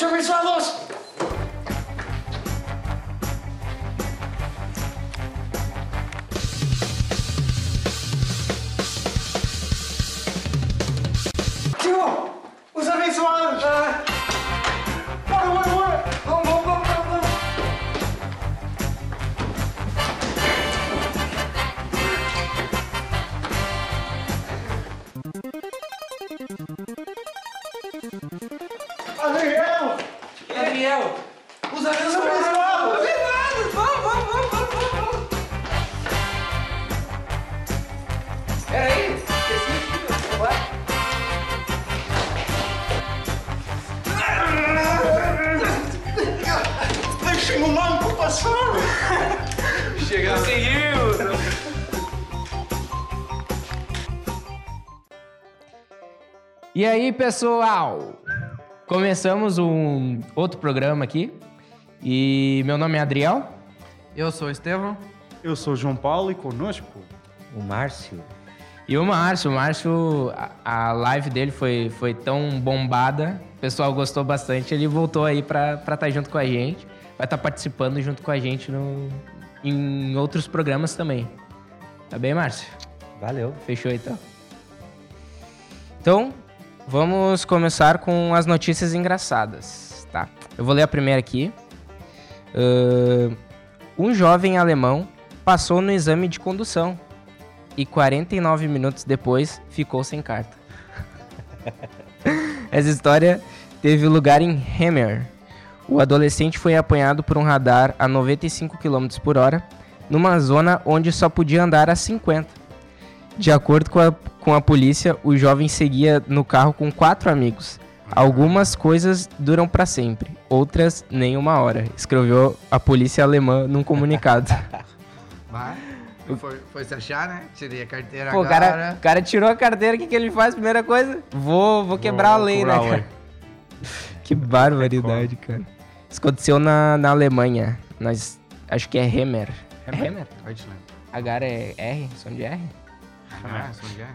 8 a E aí, pessoal? Começamos um outro programa aqui. E meu nome é Adriel. Eu sou o Estevão. Eu sou o João Paulo e conosco. O Márcio. E o Márcio, o Márcio, a, a live dele foi, foi tão bombada, o pessoal gostou bastante, ele voltou aí pra estar junto com a gente, vai estar participando junto com a gente no, em outros programas também. Tá bem, Márcio? Valeu. Fechou então. Então, vamos começar com as notícias engraçadas, tá? Eu vou ler a primeira aqui. Ahn, um jovem alemão passou no exame de condução e 49 minutos depois ficou sem carta. Essa história teve lugar em Hemmer. O adolescente foi apanhado por um radar a 95 km por hora numa zona onde só podia andar a 50. De acordo com a, com a polícia, o jovem seguia no carro com quatro amigos. Algumas coisas duram pra sempre, outras nem uma hora, escreveu a polícia alemã num comunicado. Vai. Foi, foi se achar, né? Tirei a carteira Pô, agora. cara, o cara tirou a carteira, o que, que ele faz? Primeira coisa, vou, vou quebrar a lei, né, cara? Que barbaridade, cara. Isso aconteceu na, na Alemanha. Nós, acho que é Hemmer. É Hemmer? Deutschland. H é R? Som de R? Ah? Acho que é.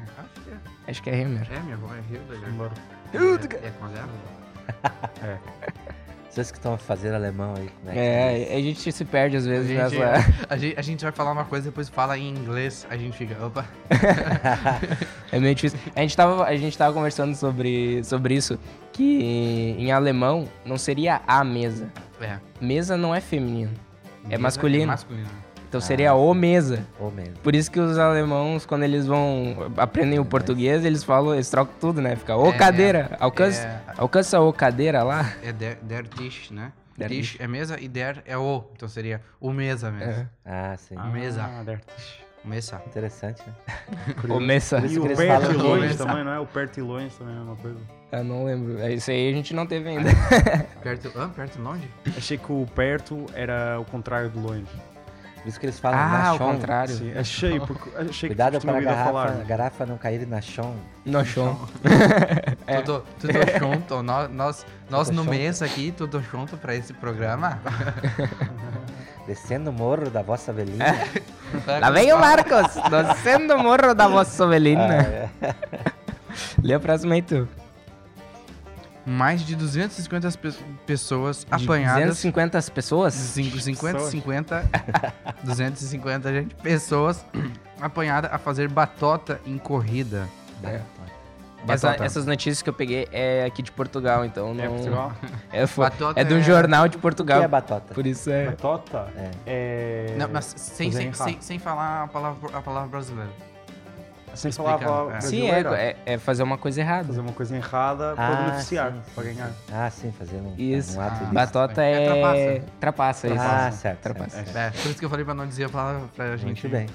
Acho que é Hemmer. É, minha avó é Hilda. já. Embora. É, é com zero? Vocês que estão fazendo alemão aí, como é que É, a gente se perde às A vezes gente, nessa. a, gente, a gente vai falar uma coisa, depois fala em inglês, a gente fica, opa. É meio difícil. A gente tava, a gente tava conversando sobre, sobre isso, que em alemão não seria a mesa. É. Mesa não é feminino. É Mesa masculino. É masculino. Então seria o mesa. Ou mesmo. Por isso que os alemãos, quando eles vão aprendem o português, eles falam, eles trocam tudo, né? Fica, ô É, cadeira, é, alcança, é. alcança o cadeira lá. É der, der Tisch, né? Der Tisch é mesa e der é o. Então seria o mesa mesmo. Ah, sim. Mesa. Ah, der- Mesa. Interessante, né? O mesa. E o e longe também, não é? O perto e longe também é a mesma coisa. Eu não lembro. É, Isso aí a gente não teve ainda. Perto, ah, perto longe? Achei que o perto era o contrário do longe. Por isso que eles falam Ah, na ao chão. contrário. Sim, porque achei Cuidado para a garrafa, garrafa não cair na chão. No chão. É. Tudo, tudo junto. Nós, nós, nós Tudo no mês aqui, tudo junto pra esse programa. Descendo o morro da vossa velhinha. Lá vem o Marcos, descendo o morro da vossa ovelina. é. Lê a próxima aí, tu. Mais de 250 pe- pessoas De apanhadas. 250 pessoas? Cinco- 50, Pessoas. 50, 250 gente, pessoas apanhadas a fazer batota em corrida. É. Essa- essas notícias que eu peguei é aqui de Portugal, então não. É Portugal? É, fo- Batota é de um é- jornal de O que Portugal. é batota? Por isso é. Batota É. é... Não, mas sem, sem, sem, sem falar a palavra, a palavra brasileira. Sem explicar, falar a é. Sim, é, brasileira. é, é fazer uma coisa errada. Fazer uma coisa errada Ah, para beneficiar, para ganhar. Ah, sim, fazer um, Isso. um ato Ah. Batota É é. trapaça. Trapaça, isso. Ah, certo. Trapaça. certo, certo. É, por isso que eu falei pra não dizer a palavra pra gente. Muito bem.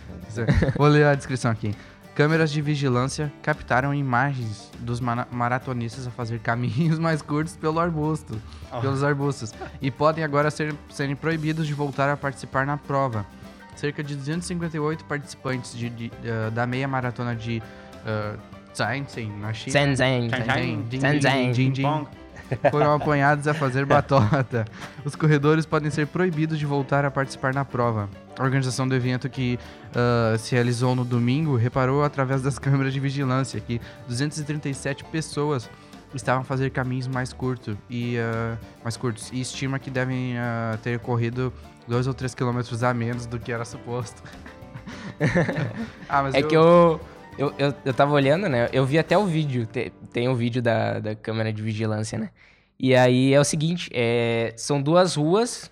Vou ler a descrição aqui. Câmeras de vigilância captaram imagens dos maratonistas a fazer caminhos mais curtos pelo arbusto, Ah. pelos arbustos e podem agora ser, serem proibidos de voltar a participar na prova. Cerca de 258 participantes de- de, eh, da meia maratona de uh, Shenzhen, na China. Shenzhen, Jing, Bom, foram apanhados a fazer batota. Os corredores podem ser proibidos de voltar a participar na prova. A organização do evento que ah, se realizou no domingo reparou através das câmeras de vigilância que 237 pessoas estavam a fazer caminhos mais curtos e ah, mais curtos e estima que devem ah, ter corrido 2 ou 3 quilômetros a menos do que era suposto. ah, mas É que eu, eu, eu, eu tava olhando, né? Eu vi até o vídeo. te- Tem o vídeo da, da câmera de vigilância, né? E aí é o seguinte: é, são duas ruas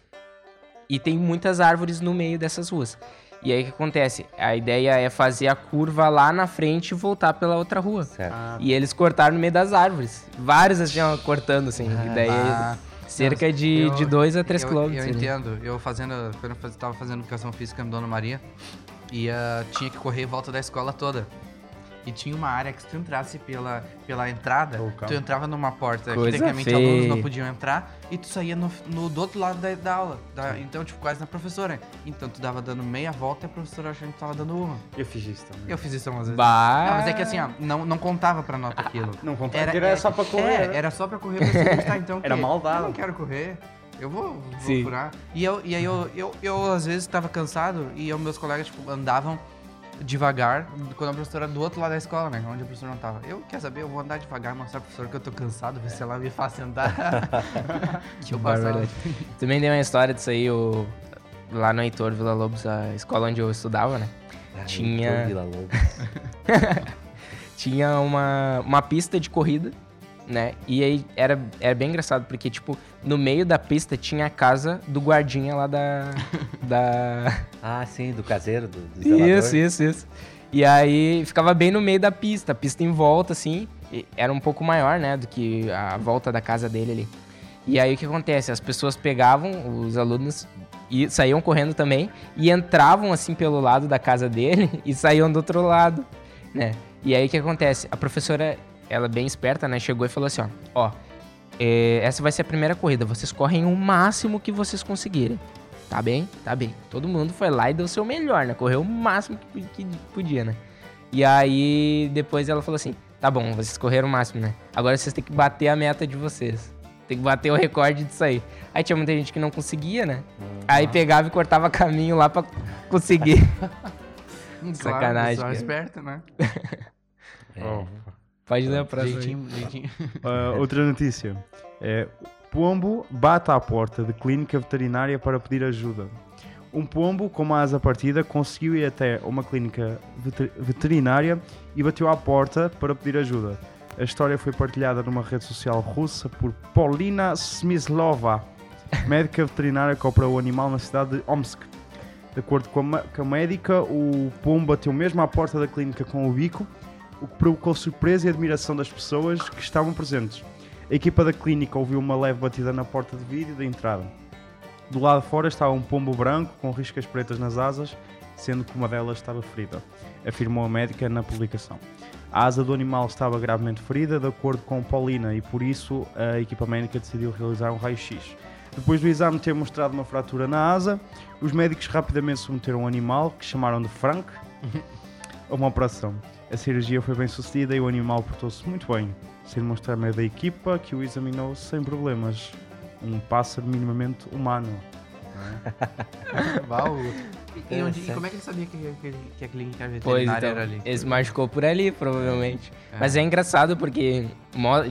e tem muitas árvores no meio dessas ruas. E aí o que acontece? A ideia é fazer a curva lá na frente e voltar pela outra rua. Certo. Ah, E eles cortaram no meio das árvores. Vários assim, ó, cortando, assim. e daí Ah, cerca de, eu- de 2 a 3 eu, quilômetros. Eu ali. entendo. Eu fazendo, eu faz- tava fazendo educação física no Dona Maria, e ah, tinha que correr em volta da escola toda. E tinha uma área que se tu entrasse pela, pela entrada, Oh, tu entrava numa porta Coisa que tecnicamente feia. alunos não podiam entrar, e tu saía no, no- do outro lado da, da aula. da- então, tipo, quase na professora. Então tu dava dando meia volta e a professora achando que tava dando uma. eu fiz isso também. Eu fiz isso umas vezes. Bah. Ah, mas é que assim, ó, não, não contava pra nota aquilo. Não contava que era só pra correr. É, né? era só pra correr pra você tá, então Era quê? maldade. Eu não quero correr. Eu vou, vou Sim. furar. E, eu, e aí eu, eu, eu, às vezes, tava cansado e eu, meus colegas, tipo, andavam devagar quando a professora do outro lado da escola, né? Onde a professora não tava. Eu, quer saber, eu vou andar devagar, mostrar pra professora que eu tô cansado, ver se ela me faz sentar. que eu passava. Barbaridade. Também tem uma história disso aí, o... lá no Heitor Vila Lobos, a escola onde eu estudava, né? Ah, Tinha- Heitor Vila Lobos. Tinha uma, uma pista de corrida, né? E aí era, era bem engraçado, porque, tipo, no meio da pista tinha a casa do guardinha lá da. da... Ah, sim, do caseiro, do, do zelador. Isso, isso, isso. E aí ficava bem no meio da pista, a pista em volta, assim. Era um pouco maior, né, do que a volta da casa dele ali. E aí o que acontece? As pessoas pegavam, os alunos e saíam correndo também e entravam assim pelo lado da casa dele e saíam do outro lado, né? E aí o que acontece? A professora, ela bem esperta, né, chegou e falou assim, ó, ó, é, essa vai ser a primeira corrida, vocês correm o máximo que vocês conseguirem. Tá bem? Tá bem. Todo mundo foi lá e deu o seu melhor, né? Correu o máximo que, que podia, né? E aí, depois ela falou assim: tá bom, vocês correram o máximo, né? Agora vocês têm que bater a meta de vocês. Tem que bater o recorde disso aí. Aí tinha muita gente que não conseguia, né? Aí pegava e cortava caminho lá pra conseguir. Sacanagem, Claro, cara. pessoal esperto, né? Oh. Pode ler a próxima. Jeitinho, jeitinho. Ah, outra notícia. É, pombo bate à porta de clínica veterinária para pedir ajuda. Um pombo com uma asa partida conseguiu ir até uma clínica veter- veterinária e bateu à porta para pedir ajuda. A história foi partilhada numa rede social russa por Polina Smyslova, médica veterinária que operou o animal na cidade de Omsk. De acordo com a, com a médica, o pombo bateu mesmo à porta da clínica com o bico, o que provocou surpresa e admiração das pessoas que estavam presentes. A equipa da clínica ouviu uma leve batida na porta de vídeo da entrada. Do lado de fora estava um pombo branco com riscas pretas nas asas, sendo que uma delas estava ferida, afirmou a médica na publicação. A asa do animal estava gravemente ferida, de acordo com Paulina, e por isso a equipa médica decidiu realizar um raio-x. Depois do exame ter mostrado uma fratura na asa, os médicos rapidamente submeteram o animal, que chamaram de Frank, a uma operação. A cirurgia foi bem sucedida e o animal portou-se muito bem, sem mostrar medo da equipa que o examinou sem problemas. Um pássaro minimamente humano. Uau. E, e onde- e como é que ele sabia que, que, que a clínica Pois veterinária então, era ali? ele se machucou por ali, provavelmente. Mas é engraçado porque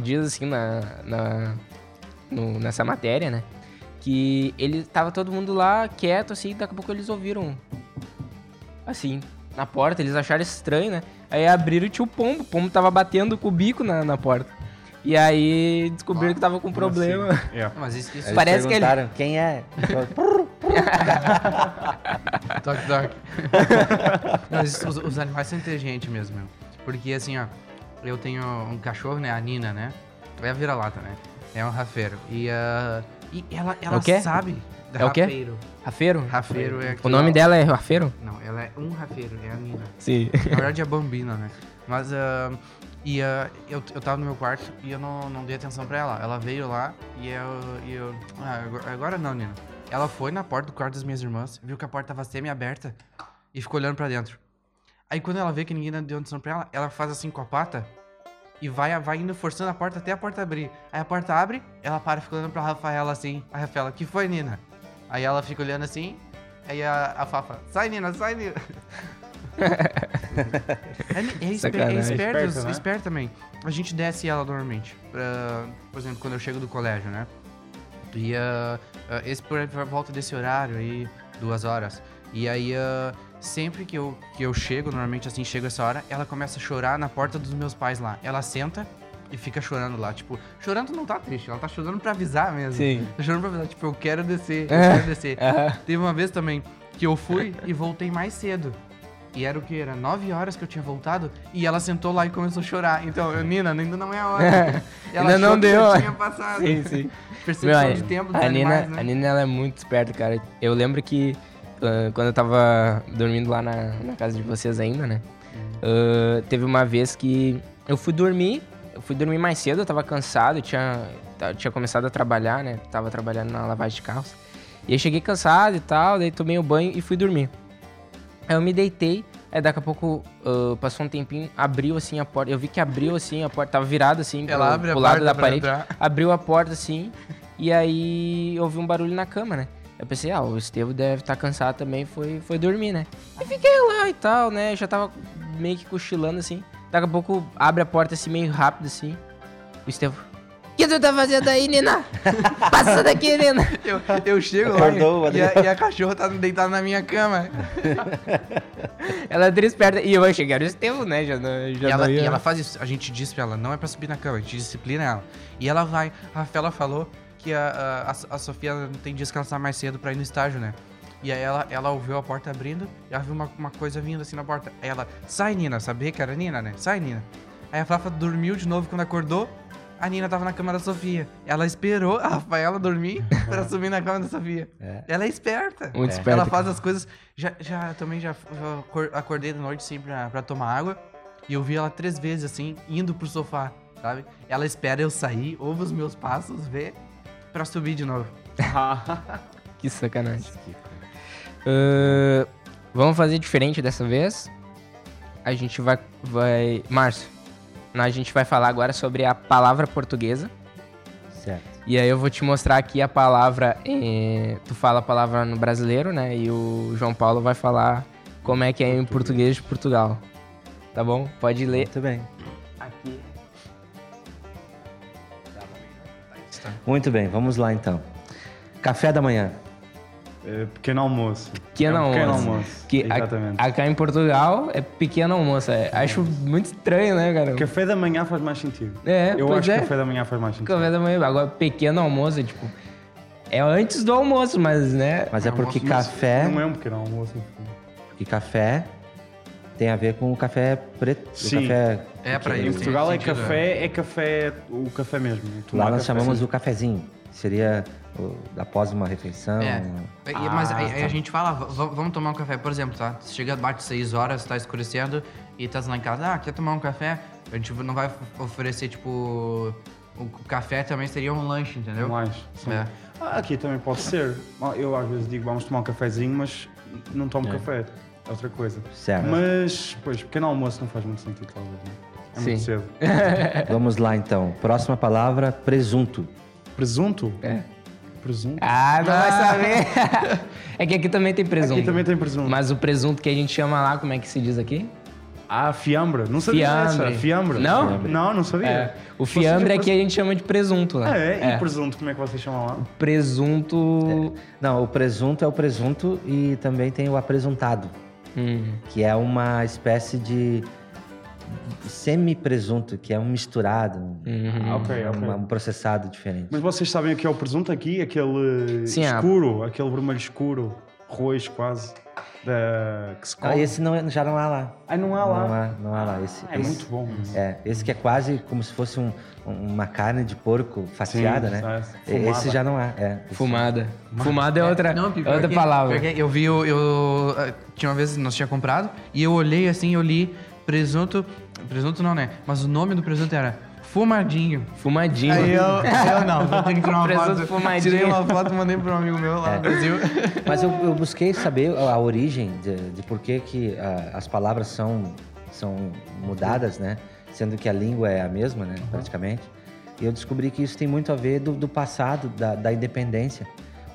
diz assim na, na- no- nessa matéria, né? Que ele tava todo mundo lá quieto, assim, daqui a pouco eles ouviram. Assim, na porta, eles acharam estranho, né? Aí abriram e tinha o pombo. O pombo tava batendo com o bico na, na porta. E aí descobriram que tava com problema. É. Mas isso, isso Parece que ele- quem é. Toque, toque. Mas os, os animais são inteligentes mesmo, meu. Porque assim, ó, eu tenho um cachorro, né? A Nina, né? É a vira-lata, né? É um rafeiro. E, ah, e ela, ela o quê? sabe. É o quê? Rafeiro. Rafeiro? Rafeiro é O nome dela é Rafeiro? Não, ela é um rafeiro, é a Nina. Sim. Na verdade é Bambina, né? Mas ah, e, ah, eu, eu tava no meu quarto e eu não, não dei atenção pra ela. Ela veio lá e eu. E eu ah, agora, agora não, Nina. Ela foi na porta do quarto das minhas irmãs, viu que a porta tava semi-aberta e ficou olhando pra dentro. Aí quando ela vê que ninguém deu atenção pra ela, ela faz assim com a pata e vai, vai indo forçando a porta até a porta abrir. Aí a porta abre, ela para e fica olhando pra Rafaela assim. A Rafaela, que foi, Nina? Aí ela fica olhando assim, aí a, a Fafa, sai, Nina, sai, Nina. É, é, esper, é esperto, Esperto, né? esperto também. A gente desce ela normalmente. pra- por exemplo, quando eu chego do colégio, né? E ah, esse por, volta desse horário aí, duas horas. E aí, ah, sempre que eu, que eu chego, normalmente assim, chego essa hora, ela começa a chorar na porta dos meus pais lá. Ela senta e fica chorando lá. Tipo, chorando não tá triste, ela tá chorando pra avisar mesmo. Sim. Tá chorando pra avisar, tipo, eu quero descer, eu É. quero descer. Aham. Teve uma vez também que eu fui e voltei mais cedo. E era o que? Era 9 horas que eu tinha voltado e ela sentou lá e começou a chorar. Então, eu, Nina, ainda não é a hora. Ela Ainda não que deu. já tinha passado. Sim, sim. Meu, Percepção a, de tempo dos a Nina, animais, né? a Nina ela é muito esperta, cara. Eu lembro que ah, quando eu tava dormindo lá na, na casa de vocês ainda, né? ah, teve uma vez que eu fui dormir, eu fui dormir mais cedo, eu tava cansado, eu tinha, tinha começado a trabalhar, né? Tava trabalhando na lavagem de carros. E aí cheguei cansado e tal, daí tomei o banho e fui dormir. Aí eu me deitei, aí daqui a pouco ah, passou um tempinho, abriu assim a porta. Eu vi que abriu assim a porta, tava virada assim Ela pro, abre pro lado da parede entrar. abriu a porta assim, e aí eu ouvi um barulho na cama, né? Eu pensei, ah, o Estevo deve estar cansado também, foi, foi dormir, né? E fiquei lá e tal, né? Já tava meio que cochilando assim. Daqui a pouco abre a porta assim, meio rápido assim. O Estevo. O que tu tá fazendo aí, Nina? Passa daqui, Nina. Eu, eu chego Acordou, lá e, e, a, e a cachorra tá deitada na minha cama. Ela é desperta. E eu que era o Estevo, né? Já, não- já E ela, não ia... e ela faz isso. A gente diz pra ela, não é pra subir na cama, a gente disciplina ela. E ela vai. A Rafaela falou que a, a, a- a Sofia tem dias que ela sai mais cedo pra ir no estágio, né? E aí ela, ela ouviu a porta abrindo e ela viu uma, uma coisa vindo assim na porta. Aí ela, sai Nina, sabia que era Nina, né? Sai Nina. Aí a Rafa dormiu de novo quando acordou. A Nina tava na cama da Sofia. Ela esperou a Rafaela dormir pra subir na cama da Sofia. É. Ela é esperta. Muito É. esperta. Ela faz as coisas. Já, já também já, já acor- acordei de noite assim pra, pra tomar água. E eu vi ela três vezes assim, indo pro sofá, sabe? Ela espera eu sair, ouve os meus passos, vê, pra subir de novo. Que sacanagem. Ah, vamos fazer diferente dessa vez. A gente vai. vai... Márcio, a gente vai falar agora sobre a palavra portuguesa. Certo. E aí eu vou te mostrar aqui a palavra. eh, tu fala a palavra no brasileiro, né? E o João Paulo vai falar como é que é em português de Portugal. Tá bom? Pode ler. Muito bem. Aqui. Muito bem, vamos lá então. Café da manhã. É, pequeno almoço. Pequeno É um pequeno almoço. almoço. Que a- Exatamente. acá em Portugal é pequeno almoço. é. Acho muito estranho, né, cara? Café da manhã faz mais sentido. É, Eu pois acho é. que café da manhã faz mais sentido. Café da manhã. Agora, pequeno almoço é tipo. É antes do almoço, mas, né? Mas é porque almoço, café, Não é um pequeno almoço. porque café tem a ver com o café preto. o Sim. Café, É, pra Em Tem Portugal é sentido, café, é café, o café mesmo. Lá nós café. chamamos o cafezinho. Seria o- após uma refeição. É. E- mas Ah, aí, aí tá. a gente fala, "V- v- vamos tomar um café, por exemplo, tá? Você chega, bate 6 horas, tá escurecendo e tá lá em casa, ah, quer tomar um café? A gente não vai of- oferecer, tipo. O café também seria um lanche, entendeu? Mais. sim. É. Ah, aqui também pode ser. Eu às vezes digo vamos tomar um cafezinho, mas não tomo café. É outra coisa. Certo. Mas, pois, pequeno almoço não faz muito sentido, talvez. né? É muito Sim. cedo. Vamos lá então. Próxima palavra, presunto. Presunto? É. Presunto? Ah, não vai saber. é que aqui também tem presunto. Aqui também tem presunto. Mas o presunto que a gente chama lá, como é que se diz aqui? Ah, fiambre. Não sabia Fiambre. essa. Fiambre. Não? Não, não sabia. É. O fiambre aqui a gente chama de presunto lá. Ah, é? E presunto, como é que vocês chamam lá? Presunto. Não, o presunto é o presunto e também tem o apresuntado, Hum. que é uma espécie de semi-presunto, que é um misturado, um- Uhum. Ah, ok, ok. um, um processado diferente. Mas vocês sabem o que é o presunto aqui? Aquele Sim, ah. escuro, aquele vermelho escuro, roxo quase, da... que se come. Ah, esse não, é- já não há lá. Ah, não há lá. Não há, não há lá. Esse, É esse- muito bom. É, esse que é quase como se fosse um- uma carne de porco fatiada, Sim, né? é, Esse já não há. É, esse- Fumada. Fumada é outra, Não, outra que- palavra. eu vi, eu, eu, eh, Tinha uma vez, nós tinha comprado, e eu olhei assim, eu li presunto. Presunto não, né? Mas o nome do presunto era Fumadinho. Fumadinho. Aí eu, eu não, vou ter que tirar uma Presunto foto. fumadinho. Tirei uma foto e mandei para um amigo meu lá no Brasil. Mas eu, eu busquei saber a, a origem de, de por que, que ah, as palavras são, são mudadas, né? Sendo que a língua é a mesma, né? Praticamente. E eu descobri que isso tem muito a ver do, do passado, da, da independência.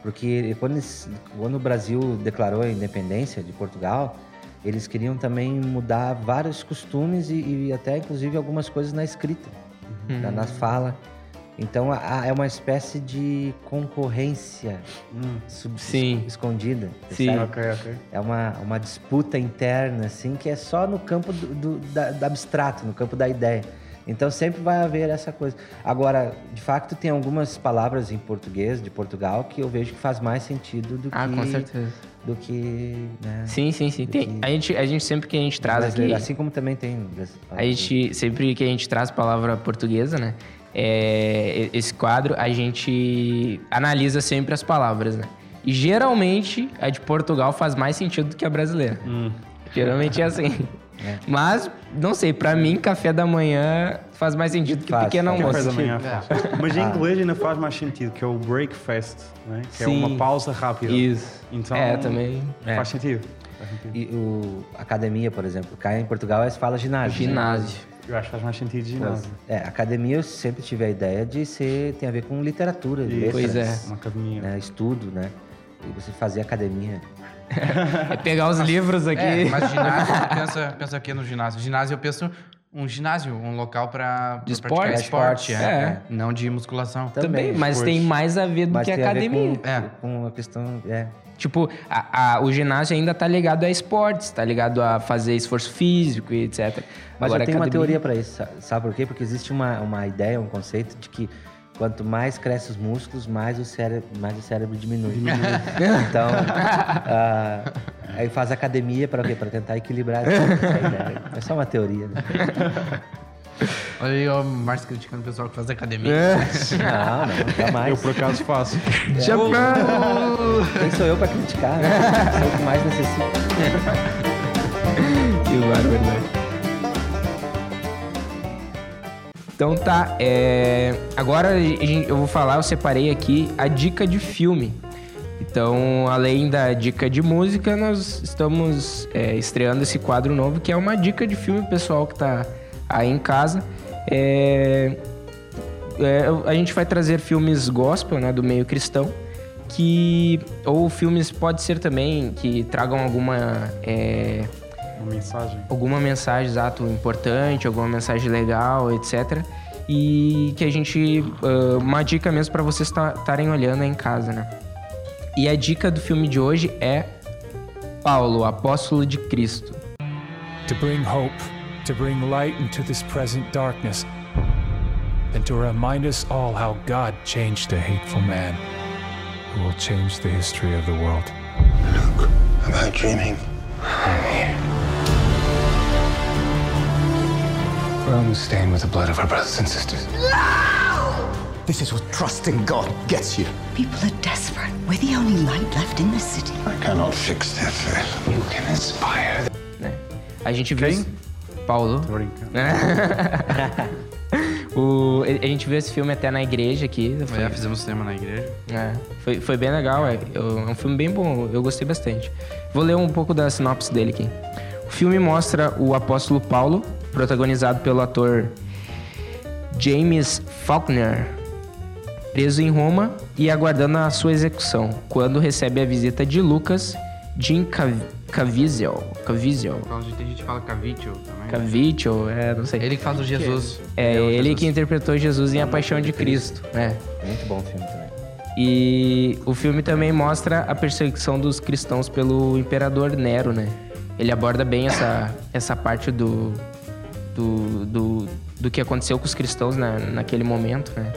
Porque quando, quando o Brasil declarou a independência de Portugal, eles queriam também mudar vários costumes e, e até inclusive algumas coisas na escrita, na, na fala. Então a- a- é uma espécie de concorrência sub- Sim. escondida. Sim. sabe? Ok, ok. É uma, uma disputa interna, assim, que é só no campo do, do- da, do abstrato, no campo da ideia. Então sempre vai haver essa coisa. Agora, de facto, tem algumas palavras em português de Portugal que eu vejo que faz mais sentido do Ah, que. com certeza. Do que. Né, Sim, sim, sim. Tem, a, gente, a gente sempre que a gente traz aqui. Assim como também tem. A gente, sempre que a gente traz palavra portuguesa, né? é, esse quadro, a gente analisa sempre as palavras, né? E geralmente a de Portugal faz mais sentido do que a brasileira. Geralmente é assim. Mas, não sei, pra mim, café da manhã faz mais sentido que Faz, pequeno faz. almoço. Café da manhã faz. Mas em inglês ainda faz mais sentido, que é o breakfast, né? que é Sim. uma pausa rápida. Isso. Então, É, também. é. Faz sentido. Faz sentido. E o academia, por exemplo, cá em Portugal eles falam ginásio. né? Ginásio. Eu acho que faz mais sentido ginásio. É, academia eu sempre tive a ideia de ser tem a ver com literatura, Isso. Pois letras, Uma academia. né, estudo, né? E você fazer academia. É pegar os livros aqui. É, mas ginásio, pensa, pensa aqui no ginásio. Ginásio, eu penso um ginásio, um local praticar esporte? esporte. É. É. Não de musculação. Também, mas pois. tem mais a ver do Mas que tem a ver academia. com, É. com a questão. É. Tipo, a- a- o ginásio ainda tá ligado a esportes, tá ligado a fazer esforço físico e etc. Mas Agora, eu tenho uma academia- teoria para isso, sa- sabe por quê? Porque existe uma, uma ideia, um conceito de que quanto mais cresce os músculos, mais o cérebro, mais o cérebro diminui. então, ah, aí faz academia para quê? Para tentar equilibrar essa, ideia. É só uma teoria, né? Olha aí, ó, o Márcio criticando o pessoal que faz academia. Não, não, jamais. Eu por acaso faço. Quem sou eu para criticar? Né? Sou o que mais necessita. Que barbaridade. Então tá, é... agora eu vou falar, eu separei aqui a dica de filme. Então, além da dica de música, nós estamos é, estreando esse quadro novo, que é uma dica de filme pessoal que tá aí em casa. É, é, a gente vai trazer filmes gospel, né, do meio cristão, que ou filmes pode ser também que tragam alguma é, Uma mensagem. alguma mensagem exato importante, alguma mensagem legal, etc. E que a gente ah, uma dica mesmo para vocês estarem olhando aí em casa, né? E a dica do filme de hoje é Paulo, apóstolo de Cristo. to bring hope, to bring light into this present darkness, and to remind us all how God changed a hateful man who will change the history of the world. Am I dreaming? We're almost stained with the blood of our brothers and sisters. This is what trusting God gets you. People are desperate. We're the only light left in the city. I cannot fix their fate. You can inspire them. né? A gente viu Paulo. Tô brincando. O, a gente viu esse filme até na igreja aqui. Foi, Já fizemos cinema na igreja. É, foi, foi bem legal, é, Eu- é um filme bem bom, eu gostei bastante. Vou ler um pouco da sinopse dele aqui. O filme mostra o apóstolo Paulo, protagonizado pelo ator James Faulkner, preso em Roma e aguardando a sua execução, quando recebe a visita de Lucas Jim Cav- Caviezel. Caviezel. Por causa de- Tem gente que fala Cavitio também. Caviezel, é, não sei. Ele que faz o Jesus. é o ele Jesus. que interpretou Jesus em A Paixão de Cristo. É. Muito bom filme também. E o filme também mostra a perseguição dos cristãos pelo imperador Nero, né? Ele aborda bem essa, essa parte do, do, do, do que aconteceu com os cristãos na, naquele momento, né?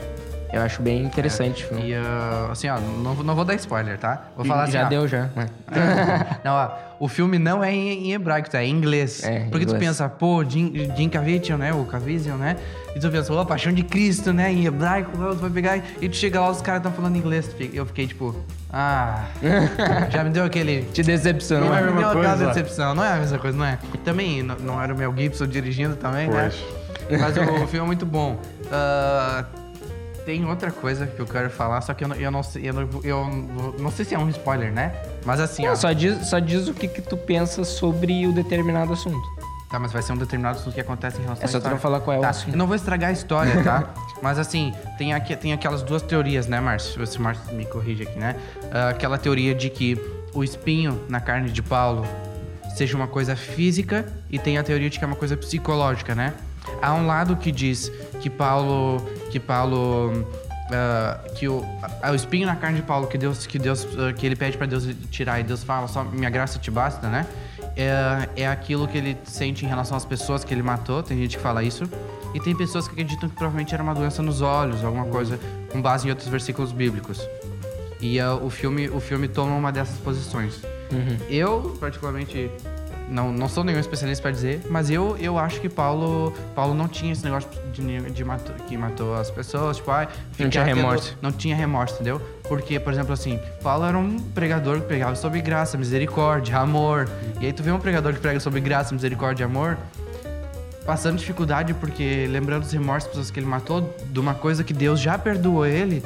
Eu acho bem interessante filme. E ah, assim, ó, não, não vou dar spoiler, tá? Vou falar assim, já ó, deu, já. né? Não, ó, o filme não é em, em hebraico, tá? É em inglês. É, Porque tu inglês. pensa, pô, Jim, Jim Caviezel, né? O Caviezel, né? E tu pensa, ô, Paixão de Cristo, né? Em hebraico, tu vai pegar e tu chega lá, os caras estão falando inglês. Eu fiquei tipo, ah, já me deu aquele... Te decepcionou. Não é a mesma mesma coisa. decepção, não é a mesma coisa, não é? Também não, não era o Mel Gibson dirigindo também, Pois. né? Mas o, o filme é muito bom. Ah, tem outra coisa que eu quero falar, só que eu não, eu não sei, eu não, eu não- sei se é um spoiler, né? Mas assim, ó. Não, só, diz, só diz o que, que tu pensa sobre o determinado assunto. Tá, mas vai ser um determinado assunto que acontece em relação É à só tu história. não falar qual é o tá. assunto. Eu não vou estragar a história, tá? mas assim, tem, aqui, tem aquelas duas teorias, né, Márcio? Se o Márcio me corrige aqui, né? Ah, aquela teoria de que o espinho na carne de Paulo seja uma coisa física e tem a teoria de que é uma coisa psicológica, né? Há um lado que diz que Paulo, que Paulo, ah, que o, ah, o espinho na carne de Paulo que Deus, que Deus, ah, que ele pede para Deus tirar e Deus fala só minha graça te basta, né? É, é aquilo que ele sente em relação às pessoas que ele matou. Tem gente que fala isso. E tem pessoas que acreditam que provavelmente era uma doença nos olhos, alguma coisa com base em outros versículos bíblicos. E ah, o filme, o filme toma uma dessas posições. Eu, particularmente, não, não sou nenhum especialista para dizer, mas eu, eu acho que Paulo, Paulo não tinha esse negócio de, de matou, que matou as pessoas, tipo, ai, Não tinha tendo- remorso. não tinha remorso, entendeu? Porque, por exemplo, assim, Paulo era um pregador que pregava sobre graça, misericórdia, amor. E aí tu vê um pregador que prega sobre graça, misericórdia e amor, passando dificuldade porque lembrando os remorsos das pessoas que ele matou, de uma coisa que Deus já perdoou ele,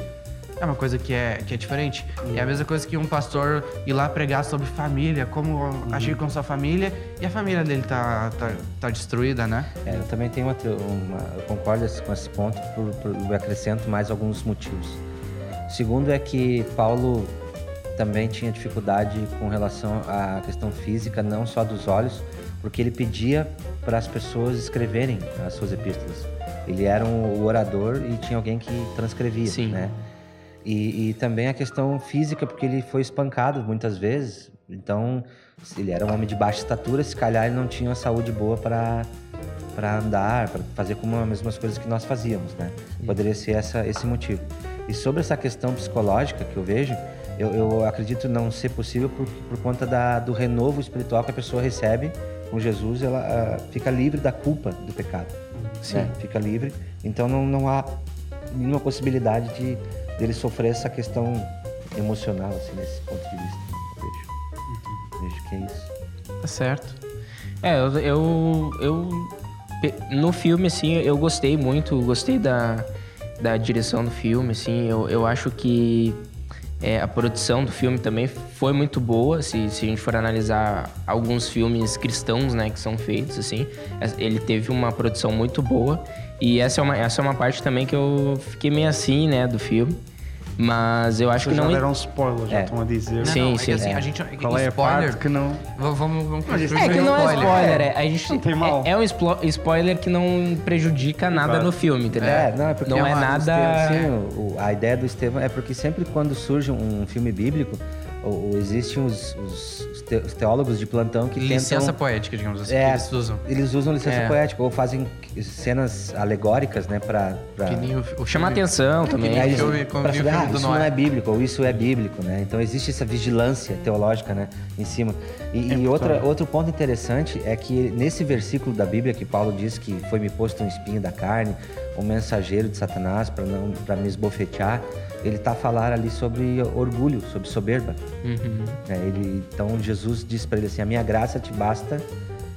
é uma coisa que é, que é diferente. É a mesma coisa que um pastor ir lá pregar sobre família, como agir com sua família, e a família dele tá, tá, tá destruída, né? É, eu também tenho outra, uma, eu concordo com esse ponto, por, por, eu acrescento mais alguns motivos. O segundo é que Paulo também tinha dificuldade com relação à questão física, não só dos olhos, porque ele pedia para as pessoas escreverem as suas epístolas. Ele era um orador e tinha alguém que transcrevia, Sim. né? E, e também a questão física, porque ele foi espancado muitas vezes. Então, se ele era um homem de baixa estatura, se calhar ele não tinha uma saúde boa para para andar, para fazer como as mesmas coisas que nós fazíamos, né? Poderia ser essa, esse motivo. E sobre essa questão psicológica que eu vejo, eu, eu acredito não ser possível por, por conta da, do renovo espiritual que a pessoa recebe com Jesus, ela ah, fica livre da culpa do pecado. né? Fica livre. Então não, não há nenhuma possibilidade de dele sofrer essa questão emocional, assim, nesse ponto de vista. Vejo. Vejo que é isso. Tá certo. É, eu, eu, eu- No filme, assim, eu gostei muito, gostei da, da direção do filme, assim. Eu, eu acho que é, a produção do filme também foi muito boa, se, se a gente for analisar alguns filmes cristãos, né, que são feitos, assim. Ele teve uma produção muito boa. E essa é uma, essa é uma parte também que eu fiquei meio assim, né, do filme. Mas eu acho Vocês que já não... deram spoiler, já É. estão a dizer. Não, Sim, não, é sim. que assim, É. a gente. Qual é a parte que não... Vamos, vamos É que um não é spoiler. é, a gente, Não tem mal. É, é um spoiler que não prejudica nada Exato. no filme, entendeu? É, não, é porque não é nada. Sim, o- a ideia do Estevão é porque sempre quando surge um filme bíblico, ou, ou existem os, os- os te- os teólogos de plantão que Licença tentam... poética, digamos assim, É, que eles usam. Eles usam licença É. poética ou fazem cenas alegóricas, né, pra... pra... Que nem o, o Chama filme- atenção também. Aí, filme- como pra filme ah, isso não é bíblico, ou isso é bíblico, né? Então existe essa vigilância teológica, né, em cima. E, e outra, outro ponto interessante é que nesse versículo da Bíblia que Paulo diz que foi me posto um espinho da carne, um mensageiro de Satanás para não para me esbofetear, ele está a falar ali sobre orgulho, sobre soberba. né? Ele, então Jesus diz para ele assim: a minha graça te basta,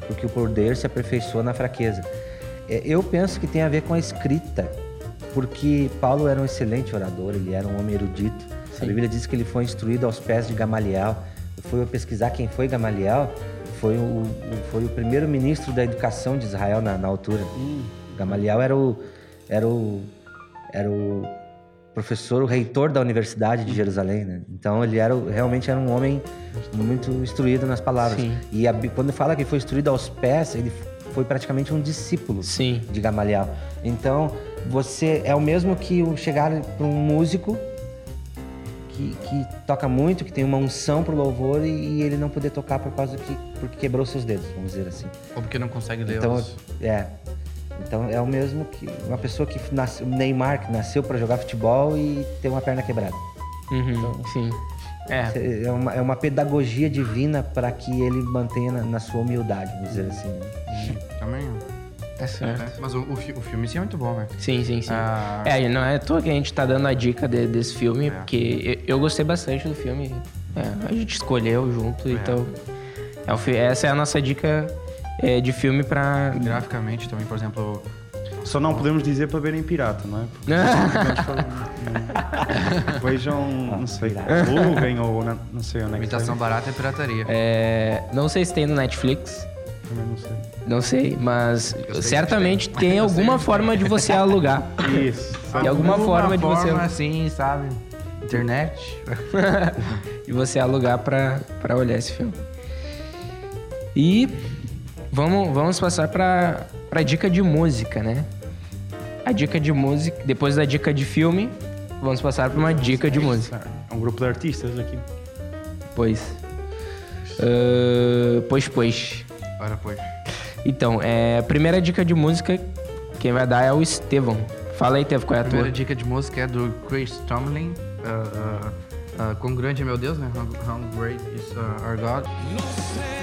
porque o poder se aperfeiçoa na fraqueza. É, Eu penso que tem a ver com a escrita, porque Paulo era um excelente orador, ele era um homem erudito. A Bíblia diz que ele foi instruído aos pés de Gamaliel. Eu fui pesquisar quem foi Gamaliel, foi o, foi o primeiro ministro da educação de Israel na, na altura. Gamaliel era o, era o, era o professor, o reitor da Universidade de Jerusalém, né? Então ele era o- realmente era um homem muito instruído nas palavras. Sim. E a quando fala que foi instruído aos pés, ele foi praticamente um discípulo Sim. de Gamaliel. Então, você é o mesmo que o chegar para um músico que, que toca muito, que tem uma unção pro louvor e, e ele não poder tocar por causa que porque quebrou seus dedos, vamos dizer assim. Ou porque não consegue ler Então, os... é. Então é o mesmo que uma pessoa que nasceu, o Neymar que nasceu para jogar futebol e tem uma perna quebrada. Uhum, sim. É. É uma, é uma pedagogia divina para que ele mantenha na, na sua humildade, vamos dizer assim. né? Também. Tá certo. É, Mas o, o, fi- o filme sim é muito bom, velho. Sim, sim, sim. Ah. É, e não é à toa que a gente tá dando a dica de- desse filme, porque eu, eu gostei bastante do filme. É, a gente escolheu junto, então. é o essa é a nossa dica é, de filme pra. Graficamente também, por exemplo, Só não podemos dizer para verem pirata, não é? Porque Vejam, não sei, aluguem ou não, não sei onde é imitação barata é pirataria. É, não sei se tem no Netflix, Também não sei. não sei, mas sei certamente tem tem. Alguma sei. forma de você alugar. Isso. De alguma forma de você- forma assim, sabe? Internet. de você alugar pra olhar esse filme. E vamos, vamos passar pra, pra dica de música, né? A dica de música, depois da dica de filme, vamos passar pra uma dica de música. É um grupo de artistas aqui. Pois. Ah, pois, pois. Ora, pois. Então, é, a primeira dica de música, quem vai dar é o Estevão. Fala aí, Tev, qual é a A tua? primeira dica de música é do Chris Tomlin. ah, ah, ah, Quão grande é meu Deus, né? How, how great is our God. Agora,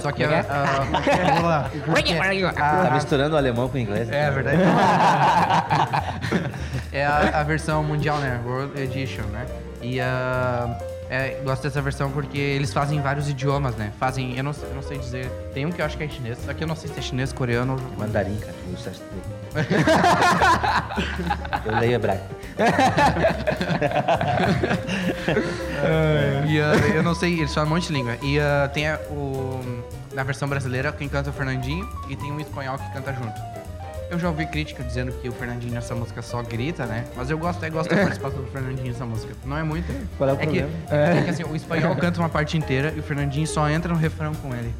Só que é a, a- vamos lá. Tá misturando o alemão com o inglês. É, é verdade. é a, a versão mundial, né? World Edition, né? E ah, é, gosto dessa versão porque eles fazem vários idiomas, né? Fazem, eu não, eu não sei dizer. Tem um que eu acho que é chinês, só que eu não sei se é chinês, coreano ou Mandarim, cara. Eu, leio hebraico. E ah, eu não sei, eles falam um monte de língua. E ah, tem a- o. Na versão brasileira, quem canta é o Fernandinho e tem um espanhol que canta junto. Eu já ouvi crítica dizendo que o Fernandinho nessa música só grita, né? Mas eu gosto, eu gosto da participação do Fernandinho nessa música. Não é muito. Qual é o que, problema? é que assim, o espanhol canta uma parte inteira e o Fernandinho só entra no refrão com ele.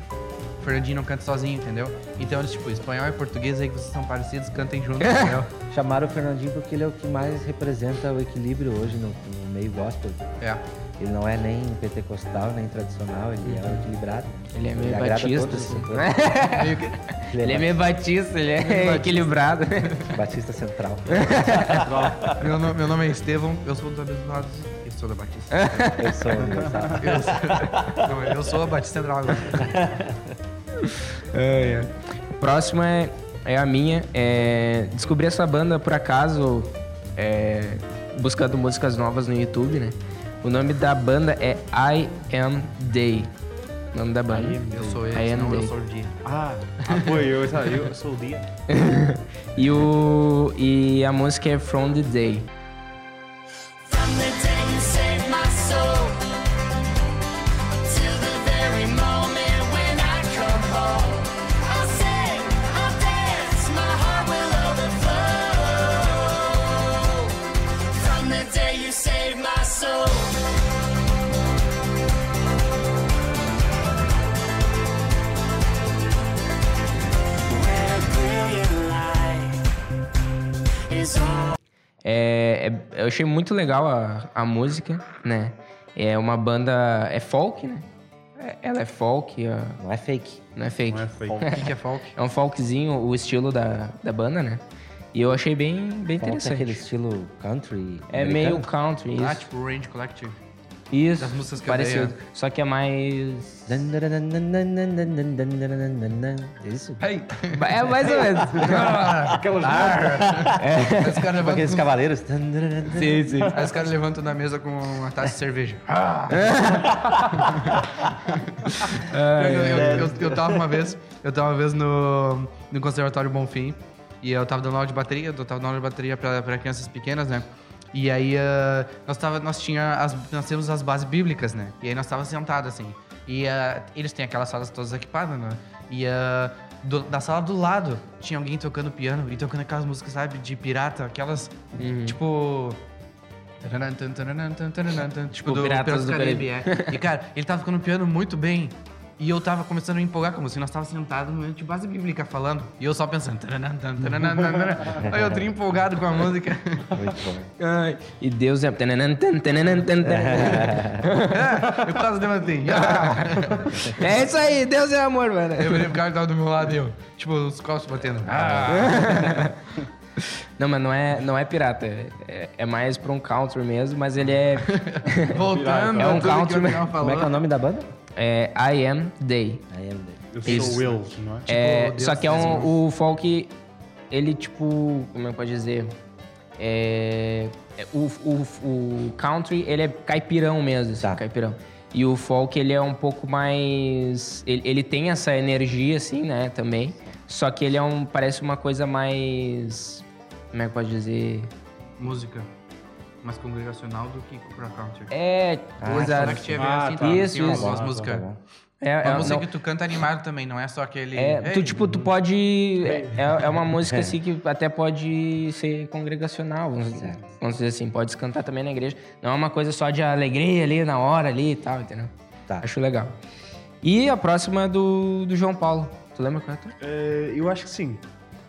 O Fernandinho não canta sozinho, entendeu? Então eles, tipo, espanhol e português aí que vocês são parecidos, cantem juntos, entendeu? Chamaram o Fernandinho porque ele é o que mais representa o equilíbrio hoje no, no meio gospel. É. Ele não é nem pentecostal, nem tradicional, ele é o equilibrado. Ele é meio agrada batista, todos, assim. todos. Ele é meio batista, ele é equilibrado. Batista Central. meu, nome, meu nome é Estevão, eu sou dos abençoados e sou da Batista. Eu sou universal. Eu sou, não, eu sou a Batista Central agora. Próximo é, é a minha. É, descobri essa banda por acaso, é, buscando músicas novas no YouTube, né? O nome da banda é I Am Day. O nome da banda. Eu sou ele, I Am senão eu sou o dia. Ah, ah foi, eu, eu sou o dia. E, o, e a música é From the Day. From the day É, é- eu achei muito legal a, a música, né? É uma banda. É folk, né? É- ela é folk, ó, Não é fake. não é fake. Não é fake. O que, que é folk? É um folkzinho, o estilo da, da banda, né? E eu achei bem, bem Folk é interessante. aquele estilo country. É americano. meio country, isso. Ah, tipo Range Collective. isso, das músicas que eu parecido. dei, Só que é mais... Isso? É mais ou menos. Aquelas Aí os caras Tipo levantam, aqueles cavaleiros. sim, sim. aí os caras levantam da mesa com uma taça de cerveja. eu, eu, eu, eu tava uma vez, eu tava uma vez no, no Conservatório Bonfim e eu tava dando aula de bateria, eu tava dando aula de bateria pra, pra crianças pequenas, né? E aí ah, nós, tava, nós, tinha as, nós temos as bases bíblicas, né? E aí nós tava sentados assim. E ah, eles têm aquelas salas todas equipadas, né? E ah, do- da sala do lado tinha alguém tocando piano e tocando aquelas músicas, sabe, de pirata, aquelas tipo. Tipo, do Piratas do Caribe. é. E, cara, ele tava tocando piano muito bem. E eu tava começando a me empolgar, como se nós tava sentados no meio de base bíblica falando. E eu só pensando. taranã, taranã, taranã. Aí eu tô empolgado com a música. Muito bom. Ai, e Deus é... tan. eu quase levantei. Ah! É isso aí, Deus é amor, mano. Eu virei pro cara que tava do meu lado e eu, tipo, os costos batendo. Ah! Não, mas não é, não é pirata. É, é mais pra um country mesmo, mas ele é... Voltando É um a tudo que country, o Daniel Como é que é o nome da banda? É I Am Day. I am Eu sou Isso. o Wills, não é? É, Deus só que é um, o folk, ele tipo, como eu posso dizer, é, é, o, o, o country, ele é caipirão mesmo, assim, Tá. caipirão. E o folk, ele é um pouco mais... Ele, ele tem essa energia, assim, né, também. Só que ele é um... Parece uma coisa mais... Como é que pode dizer? Música mais congregacional do que cultural country. É, Ah, exato. É que tinha a ver Ah, assim, tá. tem Isso, umas Tá tá bom. É, Uma é, música não- que tu canta animado também, não é só aquele. É, tu, tipo, tu pode. É, é uma música assim que até pode ser congregacional, vamos dizer, vamos dizer assim. Pode cantar também na igreja. Não é uma coisa só de alegria ali na hora ali e tal, entendeu? Tá. Acho legal. E a próxima é do, do João Paulo. Tu lembra qual é a tua? Eh, eu acho que sim.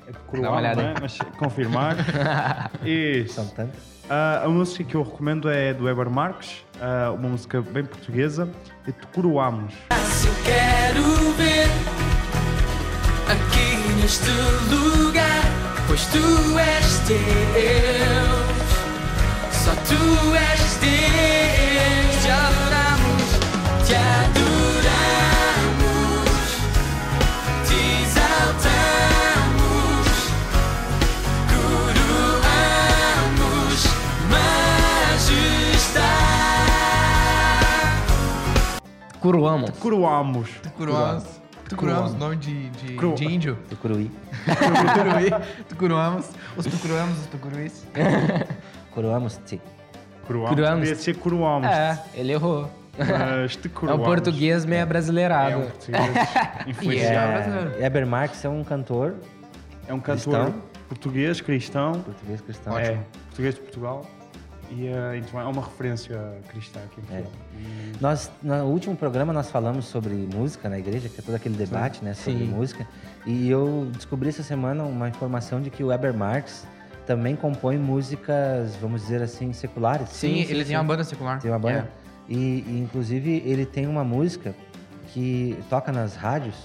É de Dá uma olhada não aí. é? Mas confirmar. Isso. São tantas. Ah, a música que eu recomendo é do Eber Marques, ah, uma música bem portuguesa, e Te Coroamos. Se eu quero ver aqui neste lugar, pois tu és Deus, só tu és Deus. Curuamo. Coroamos. Tucuruamos. Tucuruamos, nome de, de, Cru- de índio. Tucuruí. Tucuruí. Tucuruamos. Os tucuruamos, os tucuruís. Coroamos-te. Coroamos. Coroamos. Podia ser Coroamos. É, ele errou. É um português meio É brasileirado. um português E influenciado. é- É, Eber Marques é um cantor É um cantor Cristão. português, cristão. português cristão. É, português de Portugal. E eh, então é uma referência cristã aqui em É. Portugal. E- Nós, no último programa, nós falamos sobre música na igreja, que é todo aquele debate, né, sobre Sim. música. E eu descobri essa semana uma informação de que o Eber Marques também compõe músicas, vamos dizer assim, seculares. Sim, ele tem uma banda secular. Tem uma banda. É. E, e, inclusive, ele tem uma música que toca nas rádios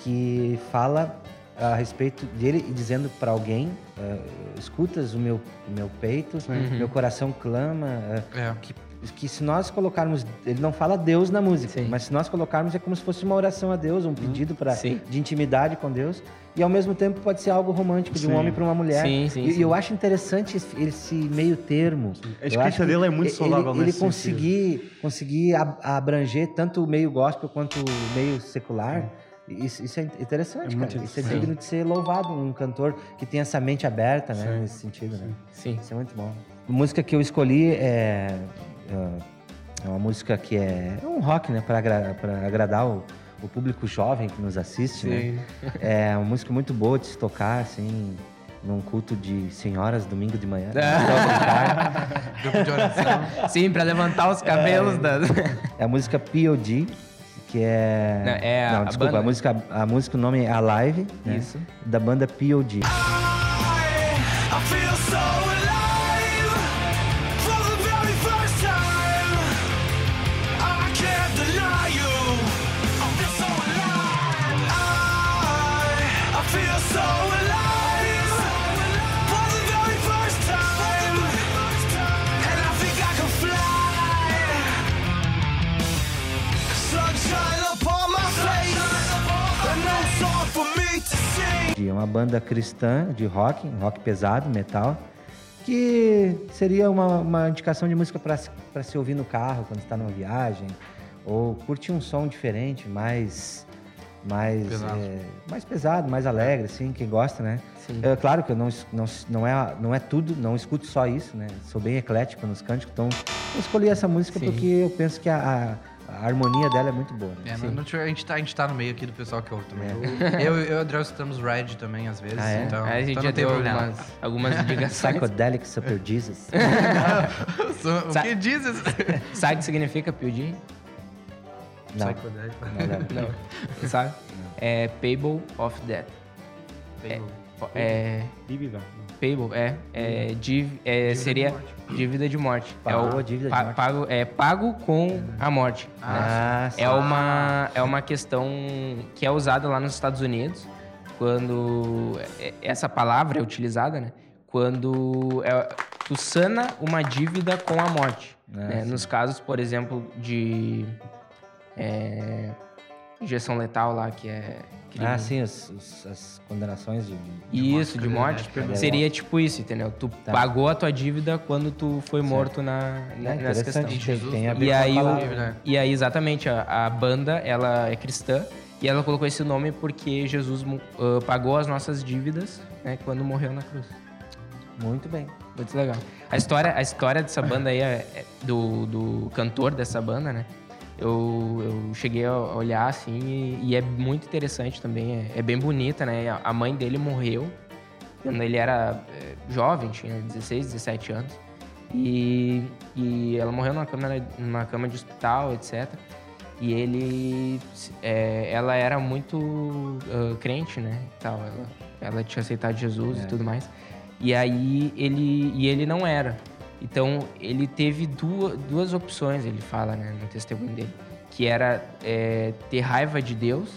que fala a respeito dele e dizendo para alguém: eh, escutas o meu, o meu peito, meu coração clama. eh, É. que, que se nós colocarmos, ele não fala Deus na música, Sim. mas se nós colocarmos é como se fosse uma oração a Deus, um pedido para de intimidade com Deus, e ao mesmo tempo pode ser algo romântico de um Sim. homem para uma mulher. Sim, sim, e, sim. eu acho interessante esse, meio termo. A escrita dele é muito ele- saudável Ele, nesse conseguir, conseguir ab- abranger tanto o meio gospel quanto o meio secular. Isso, isso é interessante, É cara. Isso é digno de ser louvado, um cantor que tem essa mente aberta, né, Sim. nesse sentido, né? Sim. Isso é muito bom. A música que eu escolhi é, é uma música que é, é um rock, né? Para agradar o, o público jovem que nos assiste, né? É uma música muito boa de se tocar, assim, num culto de senhoras, domingo de manhã. Grupo de oração. Sim, pra levantar os cabelos da. É a música POD, que é... Não, é a- Não, a desculpa, banda. a música, a música, o nome é Alive, né? Isso. Da banda POD. I uma banda cristã de rock, rock pesado, metal, que seria uma, uma indicação de música para se ouvir no carro quando está numa viagem, ou curtir um som diferente, mais mais Pesado. é, mais pesado, mais alegre, assim, quem gosta, né? É claro que eu não, não, não, é, não é tudo, não escuto só isso, né? Sou bem eclético nos cânticos, então eu escolhi essa música Sim. porque eu penso que a, a- a harmonia dela é muito boa, né? É, não- não- a, gente tá, a gente tá no meio aqui do pessoal que ouve também. Eu e o André estamos Red também, às vezes. Ah, é? Então, a gente então já não tem algumas, algumas indicações. Psychedelic Super Jesus. o que dizes? Sabe o que significa PUD? Não, Psicodélico. não, não. Não. Sabe? É Payable of Death. É. Dívida. Payable, é. é, div, é seria dívida de morte. Pagou é o, a dívida de pa- morte. Pago, é pago com a morte. né? Ah, sim. É uma, é uma questão que é usada lá nos Estados Unidos, quando é- essa palavra é utilizada, né? Quando é, tu sana uma dívida com a morte. Ah, né? Nos casos, por exemplo, de... é, injeção letal lá, que é. crime. Ah, sim, os- as condenações de. Isso, de morte. Verdade. Seria tipo isso, entendeu? Tu Tá. pagou a tua dívida quando tu foi morto na, na- É, nessa questão. interessante, tem- a E aí, o- né? e aí, exatamente, a, a banda, ela é cristã e ela colocou esse nome porque Jesus ah, pagou as nossas dívidas né, quando morreu na cruz. Muito bem. Muito legal. A história, a história dessa banda aí, é, é do, do cantor dessa banda, né? Eu, eu cheguei a olhar assim e, e é muito interessante também. É, é bem bonita, né? A- mãe dele morreu quando ele era é, jovem, tinha 16, 17 anos. E, e ela morreu numa cama, numa cama de hospital, etc. E ele, é, ela era muito ah, crente, né? Tal. Ela, ela tinha aceitado Jesus e tudo mais. E aí ele, e ele não era. Então ele teve duas, duas opções, ele fala né, no testemunho dele, que era é, ter raiva de Deus,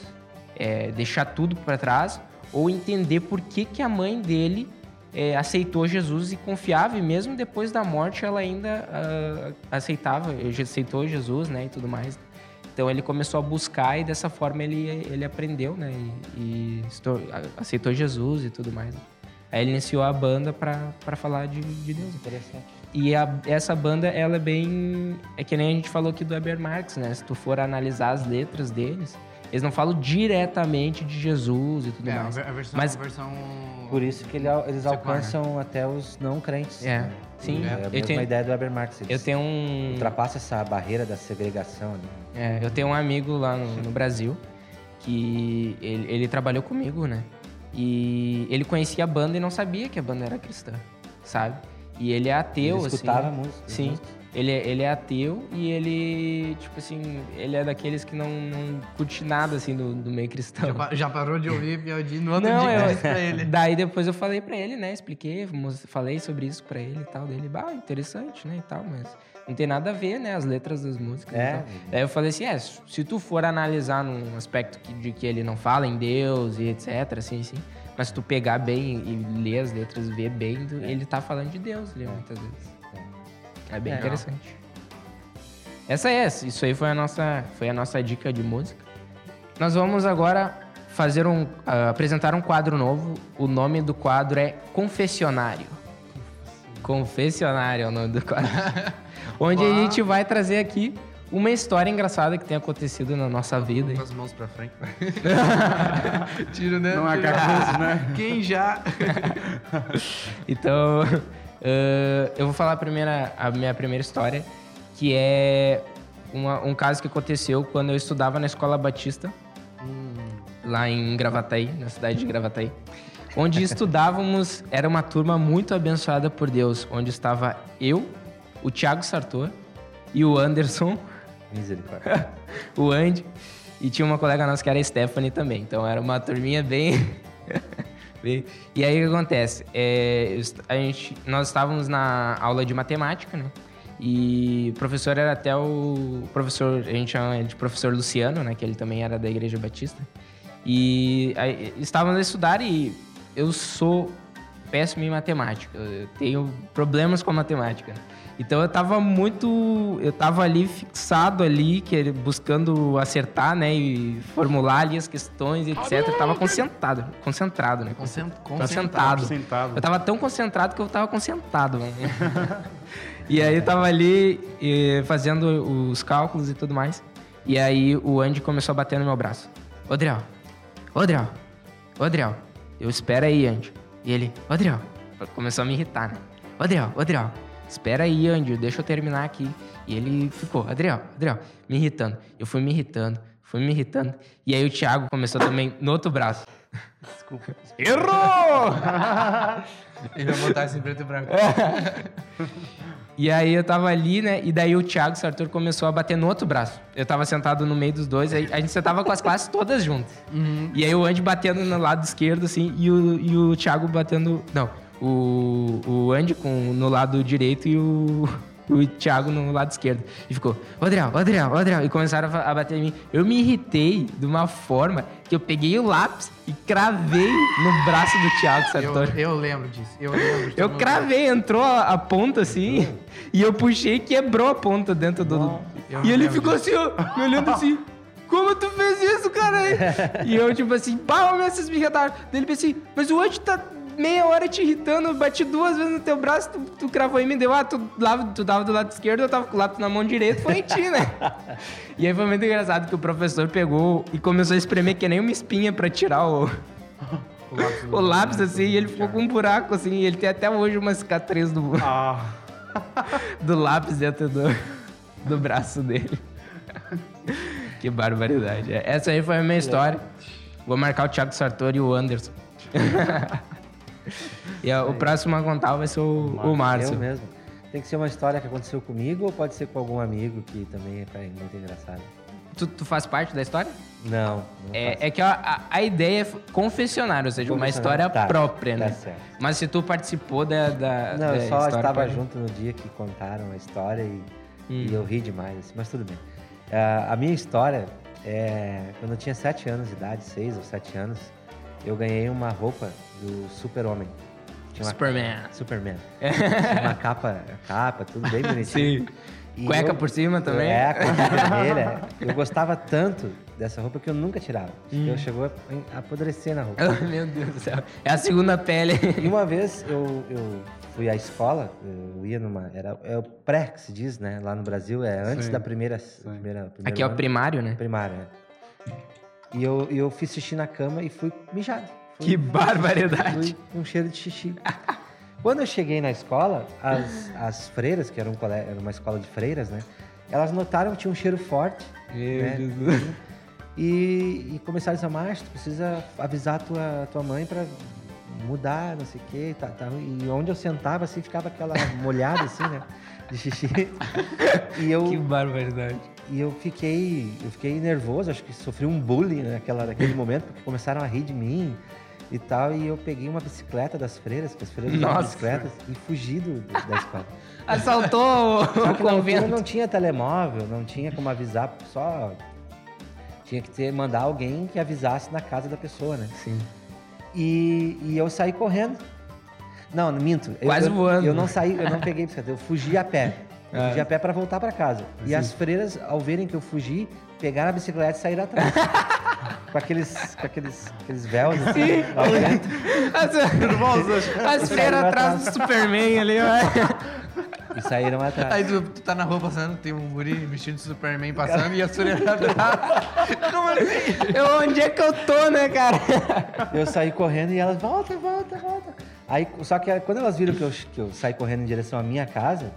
é, deixar tudo para trás, ou entender por que, que a mãe dele é, aceitou Jesus e confiava, e mesmo depois da morte ela ainda ah, aceitava, aceitou Jesus, né, e tudo mais. Então ele começou a buscar e dessa forma ele, ele aprendeu, né, e, e aceitou Jesus e tudo mais. Aí ele iniciou a banda para falar de, de Deus. Interessante. E a- essa banda, ela é bem. É que nem a gente falou aqui do Eber Marx, né? Se tu for analisar as letras deles, eles não falam diretamente de Jesus e tudo É, mais. a versão, Mas a versão... Por isso que ele eles Secular. alcançam até os não crentes. É, né? sim. É a Eu mesma tenho- ideia do Weber Marx. Eles Eu tenho um. ultrapassa essa barreira da segregação ali. É, eu tenho um amigo lá no, no Brasil que ele, ele trabalhou comigo, né? E ele conhecia a banda e não sabia que a banda era cristã, sabe? E ele é ateu, Ele assim. escutava música, Sim. música. Ele, é- ele é ateu e ele, tipo assim, ele é daqueles que não, não curte nada, assim, do, do meio cristão. Já, já parou de ouvir Piaudim no outro Não, dia eu, pra ele. Daí depois eu falei pra ele, né? Expliquei, falei sobre isso pra ele e tal. Dele, bah, interessante, né? E tal, mas não tem nada a ver, né? As letras das músicas. e É. tal. Daí eu falei assim: é, se tu for analisar num aspecto que- de que ele não fala em Deus e etc, assim, assim. Mas se tu pegar bem e ler as letras, ver bem, tu- ele tá falando de Deus ali, muitas vezes. É bem É. interessante. Essa é, isso aí foi a nossa, foi a nossa dica de música. Nós vamos agora fazer um, ah, apresentar um quadro novo. O nome do quadro é Confessionário. Confessionário é o nome do quadro. Onde a gente vai trazer aqui uma história engraçada que tem acontecido na nossa vida. Com as mãos pra frente. Tiro, né? Não Tiro. caroço, né? Quem já? Então, eh, eu vou falar a, primeira, a minha primeira história, que é uma- um caso que aconteceu quando eu estudava na Escola Batista, lá em Gravataí, na cidade de Gravataí. Onde estudávamos, era uma turma muito abençoada por Deus, onde estava eu, o Thiago Sartor e o Anderson, Misericórdia. o Andy, e tinha uma colega nossa que era a Stephanie também. Então era uma turminha bem. bem- E aí o que acontece? É, a gente, nós estávamos na aula de matemática, né? E o professor era até o professor, a gente chama de professor Luciano, né? Que ele também era da Igreja Batista. E aí, estávamos a estudar e eu sou péssimo em matemática. Eu tenho problemas com matemática. Né? Então eu tava muito. Eu tava ali fixado ali, que, buscando acertar, né? E formular ali as questões, etc. Eu tava concentrado, concentrado, né? Concent- Concentrado. Concentrado. Eu tava tão concentrado que eu tava concentrado, mano. e aí eu tava ali fazendo os cálculos e tudo mais. E aí o Andy começou a bater no meu braço. Ô, Adriel. Ô, Adriel. Ô, Adriel. Eu espera aí, Andy. E ele, ô, Adriel. Começou a me irritar, né? Ô, Adriel, ô, Adriel. Espera aí, Andy. Deixa eu terminar aqui. E ele ficou, Adriel, Adriel, me irritando. Eu fui me irritando, fui me irritando. E aí o Thiago começou também no outro braço. Desculpa. Errou! Ele vai botar isso em preto e branco. E aí eu tava ali, né? E daí o Thiago Sartor começou a bater no outro braço. Eu tava sentado no meio dos dois, aí a gente sentava com as classes todas juntas. E aí o Andy batendo no lado esquerdo, assim, e o, e o Thiago batendo. Não, o, o Andy com, no lado direito e o, o Thiago no lado esquerdo. E ficou, ô Adriel, ô Adriel, ô Adriel. E começaram a, bater em mim. Eu me irritei de uma forma que eu peguei o lápis e cravei no braço do Thiago Eu, Sartor. eu lembro disso. Eu lembro. Eu cravei, entrou a, a ponta assim, e eu puxei e quebrou a ponta dentro do. Eu e ele ficou assim, ó, me olhando assim. como tu fez isso, cara? e eu, tipo assim, homem, essas birretaram. Daí ele pensei, mas o Andy tá meia hora te irritando, eu bati duas vezes no teu braço, tu, tu cravou em mim, deu, ah, tu, lá, tu tava do lado esquerdo, eu tava com o lápis na mão direita, foi em ti, né? e aí foi muito engraçado que o professor pegou e começou a espremer que nem uma espinha pra tirar o... O lápis, assim, e ele ficou com um buraco, assim, e ele tem até hoje uma cicatriz do, Ah, do lápis dentro do, do braço dele. que barbaridade. Essa aí foi a minha história. Vou marcar o Thiago Sartori e o Anderson. E o próximo a contar vai ser o, o Márcio. Eu mesmo. Tem que ser uma história que aconteceu comigo ou pode ser com algum amigo que também é muito engraçado? Tu, tu faz parte da história? Não. não. É, é que a, a, a ideia é confessionário, ou seja, uma história tá, própria, né? tá certo. Mas se tu participou da, da, Não, da eu só história, estava junto no dia que contaram a história e, Hum. e eu ri demais, assim, mas tudo bem. Ah, a minha história é quando eu tinha sete anos de idade, seis ou sete anos, eu ganhei uma roupa do Super-Homem. Superman. Superman. Tinha uma capa, capa, tudo bem bonitinho. Sim. E Cueca eu- por cima também? É, a cueca vermelha. Eu gostava tanto dessa roupa que eu nunca tirava. Hum. Eu chegou a apodrecer na roupa. Meu Deus do céu. É a segunda pele. E uma vez eu, eu fui à escola, eu ia numa. Era, é o pré que se diz, né? Lá no Brasil, é antes Sim. da primeira. primeira Aqui é o ano. primário, né? Primário, é. E eu, e eu fiz xixi na cama e fui mijado. Que barbaridade. Um cheiro de xixi. Quando eu cheguei na escola, as, as freiras, que era, um cole- era uma escola de freiras, né? Elas notaram que tinha um cheiro forte. Meu né? Jesus. E, e começaram a dizer, Márcio, tu precisa avisar a tua, tua mãe pra mudar, não sei o quê. Tá, tá. E onde eu sentava, assim, ficava aquela molhada, assim, né? De xixi. E eu, Que barbaridade. e eu fiquei, eu fiquei nervoso, acho que sofri um bullying naquela, naquele momento, porque começaram a rir de mim e tal. E eu peguei uma bicicleta das freiras, que as freiras usavam bicicletas, e fugi do, da escola. Assaltou Só o que convento. não tinha telemóvel, não tinha como avisar, só tinha que ter, mandar alguém que avisasse na casa da pessoa, né? Sim. E, e eu saí correndo. Não, não minto. Eu- Quase eu, voando. Eu não saí, eu não peguei bicicleta, eu fugi a pé. Eu Ah. fugi a pé para voltar para casa. E as freiras, ao verem que eu fugi, pegaram a bicicleta e saíram atrás. com aqueles, com aqueles, aqueles véus assim, lá dentro. As, as freiras atrás do Superman ali, ó. e saíram atrás. Aí tu, tu tá na rua passando, tem um guri vestido de Superman passando e a Surya atrás. Como assim? Eu, onde é que eu tô, né, cara? Eu saí correndo e elas, volta, volta, volta. Aí, só que quando elas viram que eu, que eu saí correndo em direção à minha casa,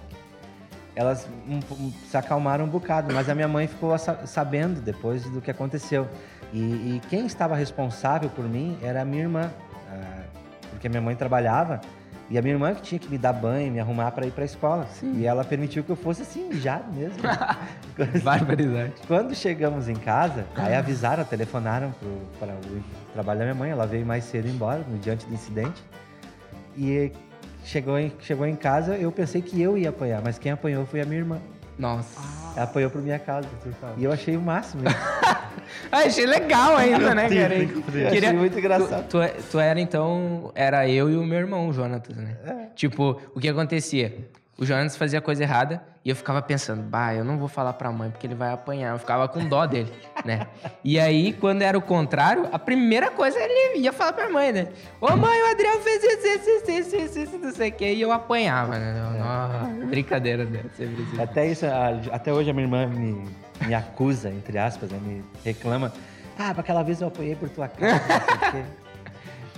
elas um- um- se acalmaram um bocado, mas a minha mãe ficou sa- sabendo depois do que aconteceu. E, e quem estava responsável por mim era a minha irmã, ah, porque a minha mãe trabalhava e a minha irmã que tinha que me dar banho, me arrumar para ir para a escola. E ela permitiu que eu fosse assim, mijado mesmo. Barbaridade. Quando chegamos em casa, aí avisaram, telefonaram para o trabalho da minha mãe. Ela veio mais cedo embora, no diante do incidente. E chegou em, chegou em casa, eu pensei que eu ia apanhar, mas quem apanhou foi a minha irmã. Nossa. Ela apanhou por minha casa. E eu achei o máximo. Ah, achei legal ainda, né, cara? Achei muito engraçado. Tu, tu, tu era, então... Era eu e o meu irmão, o Jonatas, né? É. Tipo, o que acontecia? O Jonatas fazia coisa errada e eu ficava pensando, bah, eu não vou falar pra mãe porque ele vai apanhar. Eu ficava com dó dele, né? E aí, quando era o contrário, a primeira coisa ele ia falar pra mãe, né? Ô mãe, o Adriel fez isso, isso, isso, isso, isso, isso, não sei o quê. E eu apanhava, né? É. Nossa, brincadeira dela, sempre assim. Até, isso, até hoje a minha irmã me, me acusa, entre aspas, né? me reclama. Ah, pra aquela vez eu apanhei por tua casa, não sei o quê.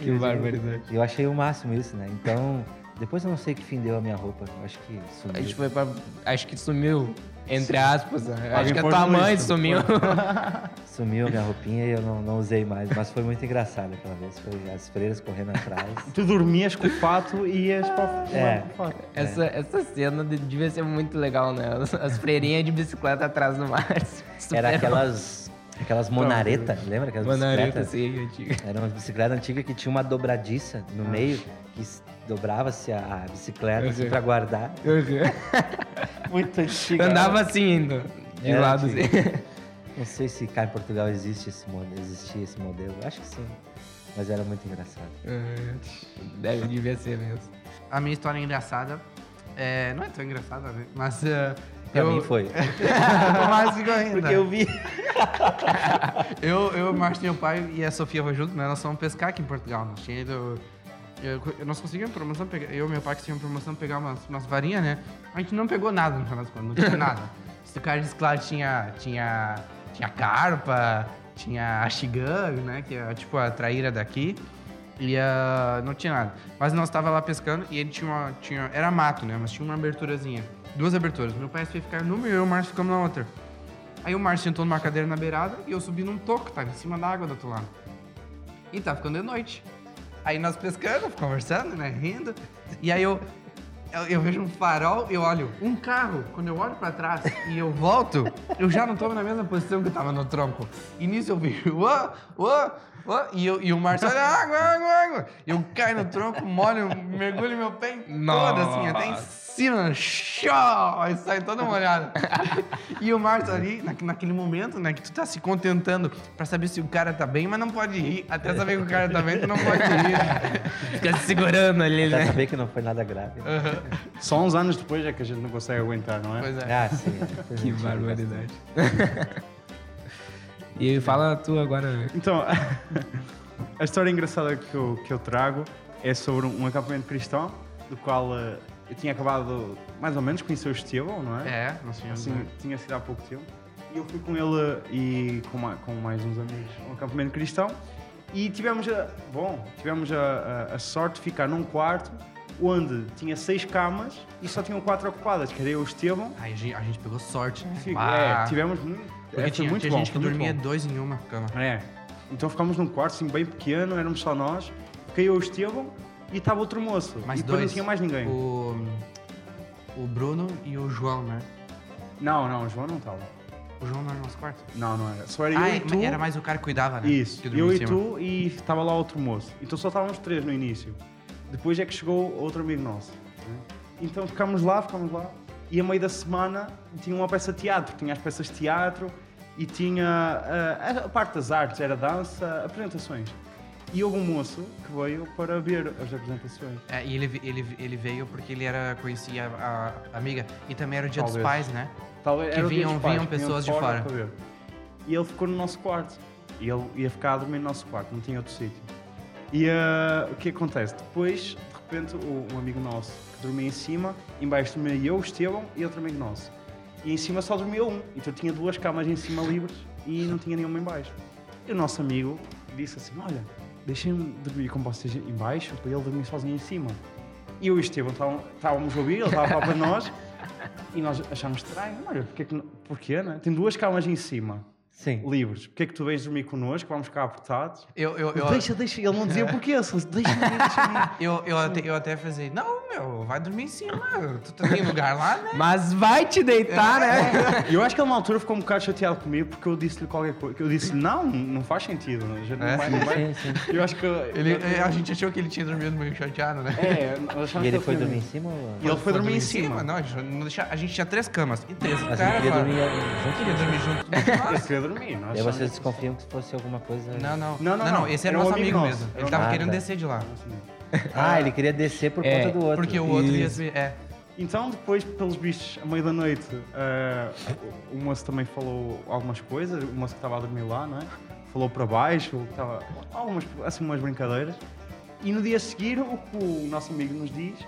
Que barbaridade. Eu achei o máximo isso, né? Então, depois eu não sei que fim deu a minha roupa. Acho que A sumiu. gente foi pra. Acho que sumiu, entre aspas. né? Acho que a tua mãe lixo. sumiu. Sumiu a minha roupinha e eu não, não usei mais. Mas foi muito engraçado aquela vez. Foi as freiras correndo atrás. Tu dormias com o fato e ias para o É. o fato. Essa, essa cena de- devia ser muito legal, né? As, as freirinhas de bicicleta atrás do mar. Era aquelas, aquelas monareta, lembra? Aquelas bicicletas? assim, antiga. Era uma bicicleta antiga que tinha uma dobradiça no meio, que dobrava-se a, bicicleta assim, Uhum. pra guardar. Muito antiga. Andava assim indo, de Era lado antiga. assim. Não sei se cá em Portugal existe esse modelo, existia esse modelo. Acho que sim. Mas era muito engraçado. Deve, devia ser mesmo. A minha história é engraçada. É, não é tão engraçada, né? Mas é, Pra Eu- mim foi. Márcio ficou ainda. Porque eu vi. Eu, eu, Márcio, meu pai e a Sofia foi junto, né? Nós fomos pescar aqui em Portugal. Nós tinha ido. Eu- nós conseguimos promoção, eu e meu pai que tinham promoção pegar umas, umas varinhas, né? A gente não pegou nada no final das contas, não tinha nada. Esse cara disse que lá tinha, tinha, tinha carpa, tinha ashigami, né? Que é tipo a traíra daqui. E ah, não tinha nada. Mas nós tava lá pescando e ele tinha uma. Tinha, era mato, né? Mas tinha uma aberturazinha. Duas aberturas. Meu pai foi ficar numa e eu e o Márcio ficamos na outra. Aí o Márcio sentou numa cadeira na beirada e eu subi num toco, tá? Em cima da água do outro lado. E tá ficando de noite. Aí nós pescando, conversando, né? Rindo. E aí eu, eu, eu vejo um farol, eu olho um carro. Quando eu olho pra trás e eu volto, eu já não tô na mesma posição que eu tava no tronco. E nisso eu vi, uã, uã, uã. E, eu, e o Márcio olha, água, água, água. Eu caio no tronco, molho, mergulho meu pé em todo, assim, até em cima. Show! Aí sai toda molhada. E o Márcio ali, na, naquele momento, né, que tu tá se contentando pra saber se o cara tá bem, mas não pode rir. Até saber que o cara tá bem, tu não pode rir. Fica se segurando ali, Pra né? saber que não foi nada grave. Só uns anos depois é que a gente não consegue aguentar, não é? Pois é. Ah, sim. Que barbaridade. e fala tu agora. Então, a história engraçada que eu, que eu trago é sobre um acampamento cristão, do qual eh, eu tinha acabado, mais ou menos, conhecer o Estevão, não é? É, nós tínhamos. Assim, tinha sido há pouco tempo. E eu fui com ele e com, com mais uns amigos a um acampamento cristão. E tivemos a, bom, tivemos a, a- a sorte de ficar num quarto onde tinha seis camas e só tinham quatro ocupadas, que era eu o Estevão. Aí a gente, a gente pegou sorte, né? Fico- Ah, é, tivemos muito, Porque é, foi tinha, muito tinha bom, gente que dormia bom. dois em uma cama. É. Então ficámos num quarto assim bem pequeno, éramos só nós. Fiquei eu o Estevão e estava outro moço. Mais e depois dois. não tinha mais ninguém. O, o Bruno e o João, né? Não, não, o João não estava. O João não era no nosso quarto? Não, não era. Só era Ah, eu é, e tu. era mais o cara que cuidava, né? Isso, eu e tu e estava lá outro moço. Então só estávamos três no início. Depois é que chegou outro amigo nosso. né? Então ficámos lá, ficámos lá. E a meio da semana tinha uma peça de teatro. Tinha as peças de teatro e tinha ah, a parte das artes, era dança, apresentações. E houve um moço que veio para ver as apresentações. É, e ele, ele, ele veio porque ele era, conhecia a, a amiga. E também era o dia dos Talvez. pais, né? Talvez Que era vinham- dos pais, vinham que vinham pessoas de fora. para ver. E ele ficou no nosso quarto. E ele ia ficar a dormir no nosso quarto, não tinha outro sítio. E ah, o que acontece? Depois, de repente, o- um amigo nosso que dormia em cima, em baixo dormia eu, o Estevão e outro amigo nosso. E em cima só dormia um. Então tinha duas camas em cima livres e não tinha nenhuma em baixo. E o nosso amigo disse assim, olha, deixem-me dormir com vocês em baixo para ele dormir sozinho em cima. E eu e o Estevão estávamos a ouvir, ele estava para nós e nós achámos estranho. Olha, não- porquê, né? Tem duas camas em cima, Sim. livres. Porquê é que tu vens dormir connosco? Vamos ficar apertados? Eu, eu, eu, Deixa, deixa. Ele não dizia porquê, deixa-me ir. eu, eu, até, eu até falei, não, meu, vai dormir em cima. Tu tem lugar lá, né? Mas vai te deitar, né? E eu acho que ele na altura ficou um bocado chateado comigo porque eu disse-lhe qualquer coisa. Eu disse não, não faz sentido. Não É? vai, não vai. Sim, sim. Eu acho que. Ele, a gente achou que ele tinha dormido meio chateado, né? É, nós E ele foi dormir em cima? E ele foi dormir em cima. Não, a gente, não deixa- a gente tinha três camas. E três. Mas cara, ele queria dormir eh, junto? queria dormir junto. Dormir. Nós E aí achamos vocês desconfiam que fosse alguma coisa... Não, não. Não, não, não. Esse era, Era um nosso amigo nosso. mesmo. Era Ele tava amigo. querendo descer de lá. Ah, ele queria descer por É, conta do outro. Porque o outro ia Isso. se. É. Então, depois, pelos bichos, à meia da noite, eh, o moço também falou algumas coisas, o moço que estava a dormir lá, não é? Falou para baixo, estava, algumas, assim, umas brincadeiras. E no dia a seguir, o que o nosso amigo nos diz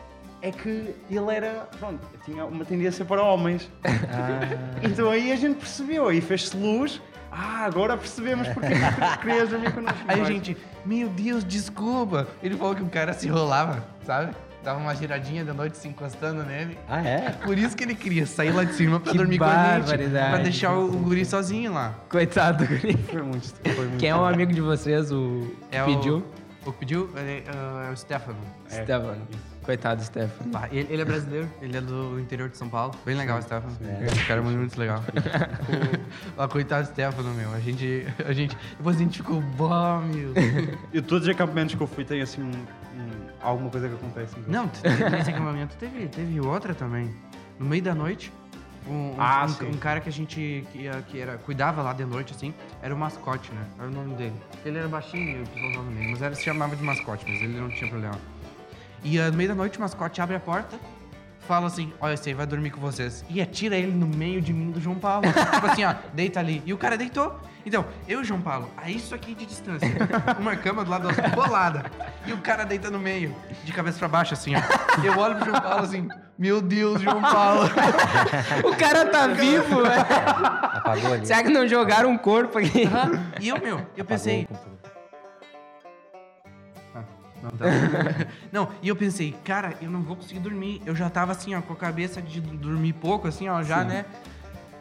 é que ele era, pronto, tinha uma tendência para homens. Ah, Então aí a gente percebeu, aí fez-se luz. Ah, agora percebemos porque que querias dormir connosco. Aí a gente, meu Deus, desculpa. Ele falou que o cara se enrolava, sabe? Dava uma giradinha da noite se encostando nele. ah, é? Por isso que ele queria sair lá de cima pra Que dormir com a gente. Pra deixar o, o guri sozinho lá. Coitado do guri. Foi muito, foi muito Quem é um amigo de vocês, o É pediu? O, o que pediu é, é o Stefano. É, Stefano. Coitado, Stefano. Ele, ele é brasileiro, ele é do interior de São Paulo. Bem legal o Stefano. É. Esse cara é muito, muito legal. o, ah, coitado do Stefano, meu. A gente, a gente. Depois a gente ficou, bom, meu. E todos os acampamentos que eu fui têm assim um- um- alguma coisa que acontece. então. Não, nesse acampamento teve, teve outra também. No meio da noite, um, Ah, um- um cara que a gente que, que era, cuidava lá de noite, assim, era o mascote, né? Era o nome dele. Ele era baixinho, o pessoal usava nele, mas era, se chamava de mascote, mas ele não tinha problema. E no meio da noite o mascote abre a porta, fala assim: Olha, esse aí vai dormir com vocês. E atira ele no meio de mim do João Paulo. tipo assim, ó, deita ali. E o cara deitou. Então, eu e o João Paulo, a isso aqui de distância. Uma cama do lado da outra, bolada. E o cara deita no meio, de cabeça pra baixo, assim, ó. Eu olho pro João Paulo assim: Meu Deus, João Paulo. O cara tá vivo, velho. Apagou ali. Será que não jogaram um corpo aqui? E eu, meu, eu pensei. Não, tá. não, e eu pensei, cara, eu não vou conseguir dormir. Eu já tava assim, ó, com a cabeça de dormir pouco, assim, ó, já, né?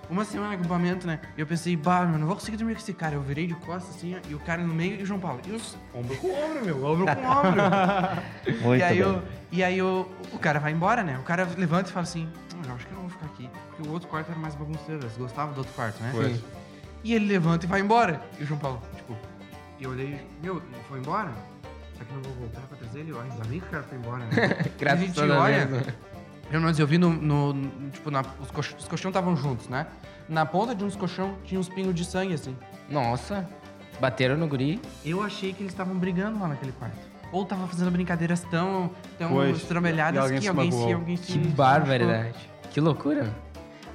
Uma semana de acampamento, né? E eu pensei, bah, meu, não vou conseguir dormir com esse cara. Eu virei de costas, assim, ó, e o cara no meio e o João Paulo. E os ombro com ombro, meu, ombro com ombro. Muito e aí, bem. eu, e aí eu, o cara vai embora, né? O cara levanta e fala assim, "Hum, eu acho que eu não vou ficar aqui. Porque o outro quarto era mais bagunceiro, eles gostavam do outro quarto, né? Pois. E ele levanta e vai embora. E o João Paulo, tipo, e eu olhei, meu, ele foi embora? Será que não vou voltar pra trazer ele? Ó, Ainda bem que o cara foi embora, né? A gente Graças a olha. Deus. Eu não eu vi no. no- no- tipo, na, os, colch- os colchão estavam juntos, né? Na ponta de uns colchão tinha uns pingos de sangue, assim. Nossa, bateram no guri. Eu achei que eles estavam brigando lá naquele quarto. Ou tava fazendo brincadeiras tão, tão Pois, e alguém que se alguém se, magoou. alguém se. Que barbaridade. Que loucura.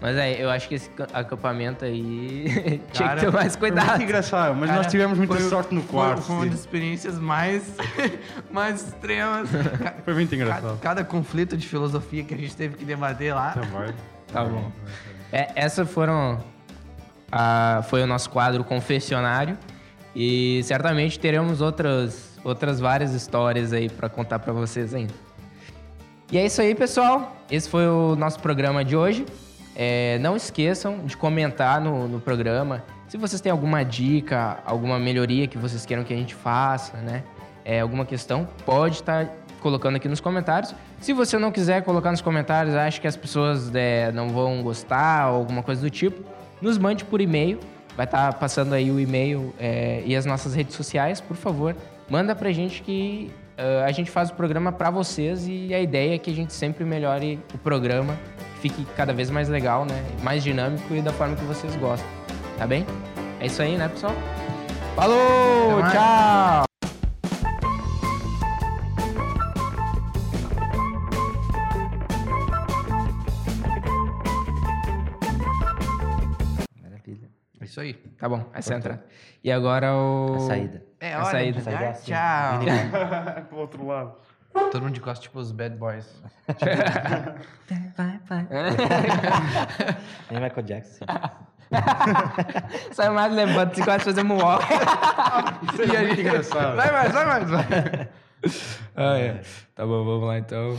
Mas é, eu acho que esse ca- acampamento aí tinha que ter mais cuidado. muito engraçado, mas Cara, nós tivemos muita foi- sorte no quarto. Foi, foi uma das experiências mais, mais extremas. Foi muito Cada, engraçado. cada conflito de filosofia que a gente teve que debater lá. Também. Tá bom. É, essa foram. a- foi o nosso quadro confessionário. E certamente teremos outras, outras várias histórias aí pra contar pra vocês ainda. E é isso aí, pessoal. Esse foi o nosso programa de hoje. É, não esqueçam de comentar no, no programa. Se vocês têm alguma dica, alguma melhoria que vocês queiram que a gente faça, né? É, alguma questão, pode estar colocando aqui nos comentários. Se você não quiser colocar nos comentários, acha que as pessoas é, não vão gostar ou alguma coisa do tipo, nos mande por e-mail. Vai estar passando aí o e-mail é, e as nossas redes sociais, por favor. Manda pra gente que ah, a gente faz o programa pra vocês e a ideia é que a gente sempre melhore o programa, que fique cada vez mais legal, né? Mais dinâmico e da forma que vocês gostam. Tá bem? É isso aí, né, pessoal? Falou! Tchau! Isso aí. Tá bom, essa é a entrada. E agora o. A saída. É A hora saída. assim, tchau. Pro outro lado. Todo mundo de costas, tipo os bad boys. Vai, vai. Nem Michael Jackson. Sai mais levanta, se quase fazer moonwalk. Isso é muito engraçado. Vai mais, vai mais, vai. ah, é. Tá bom, vamos lá então.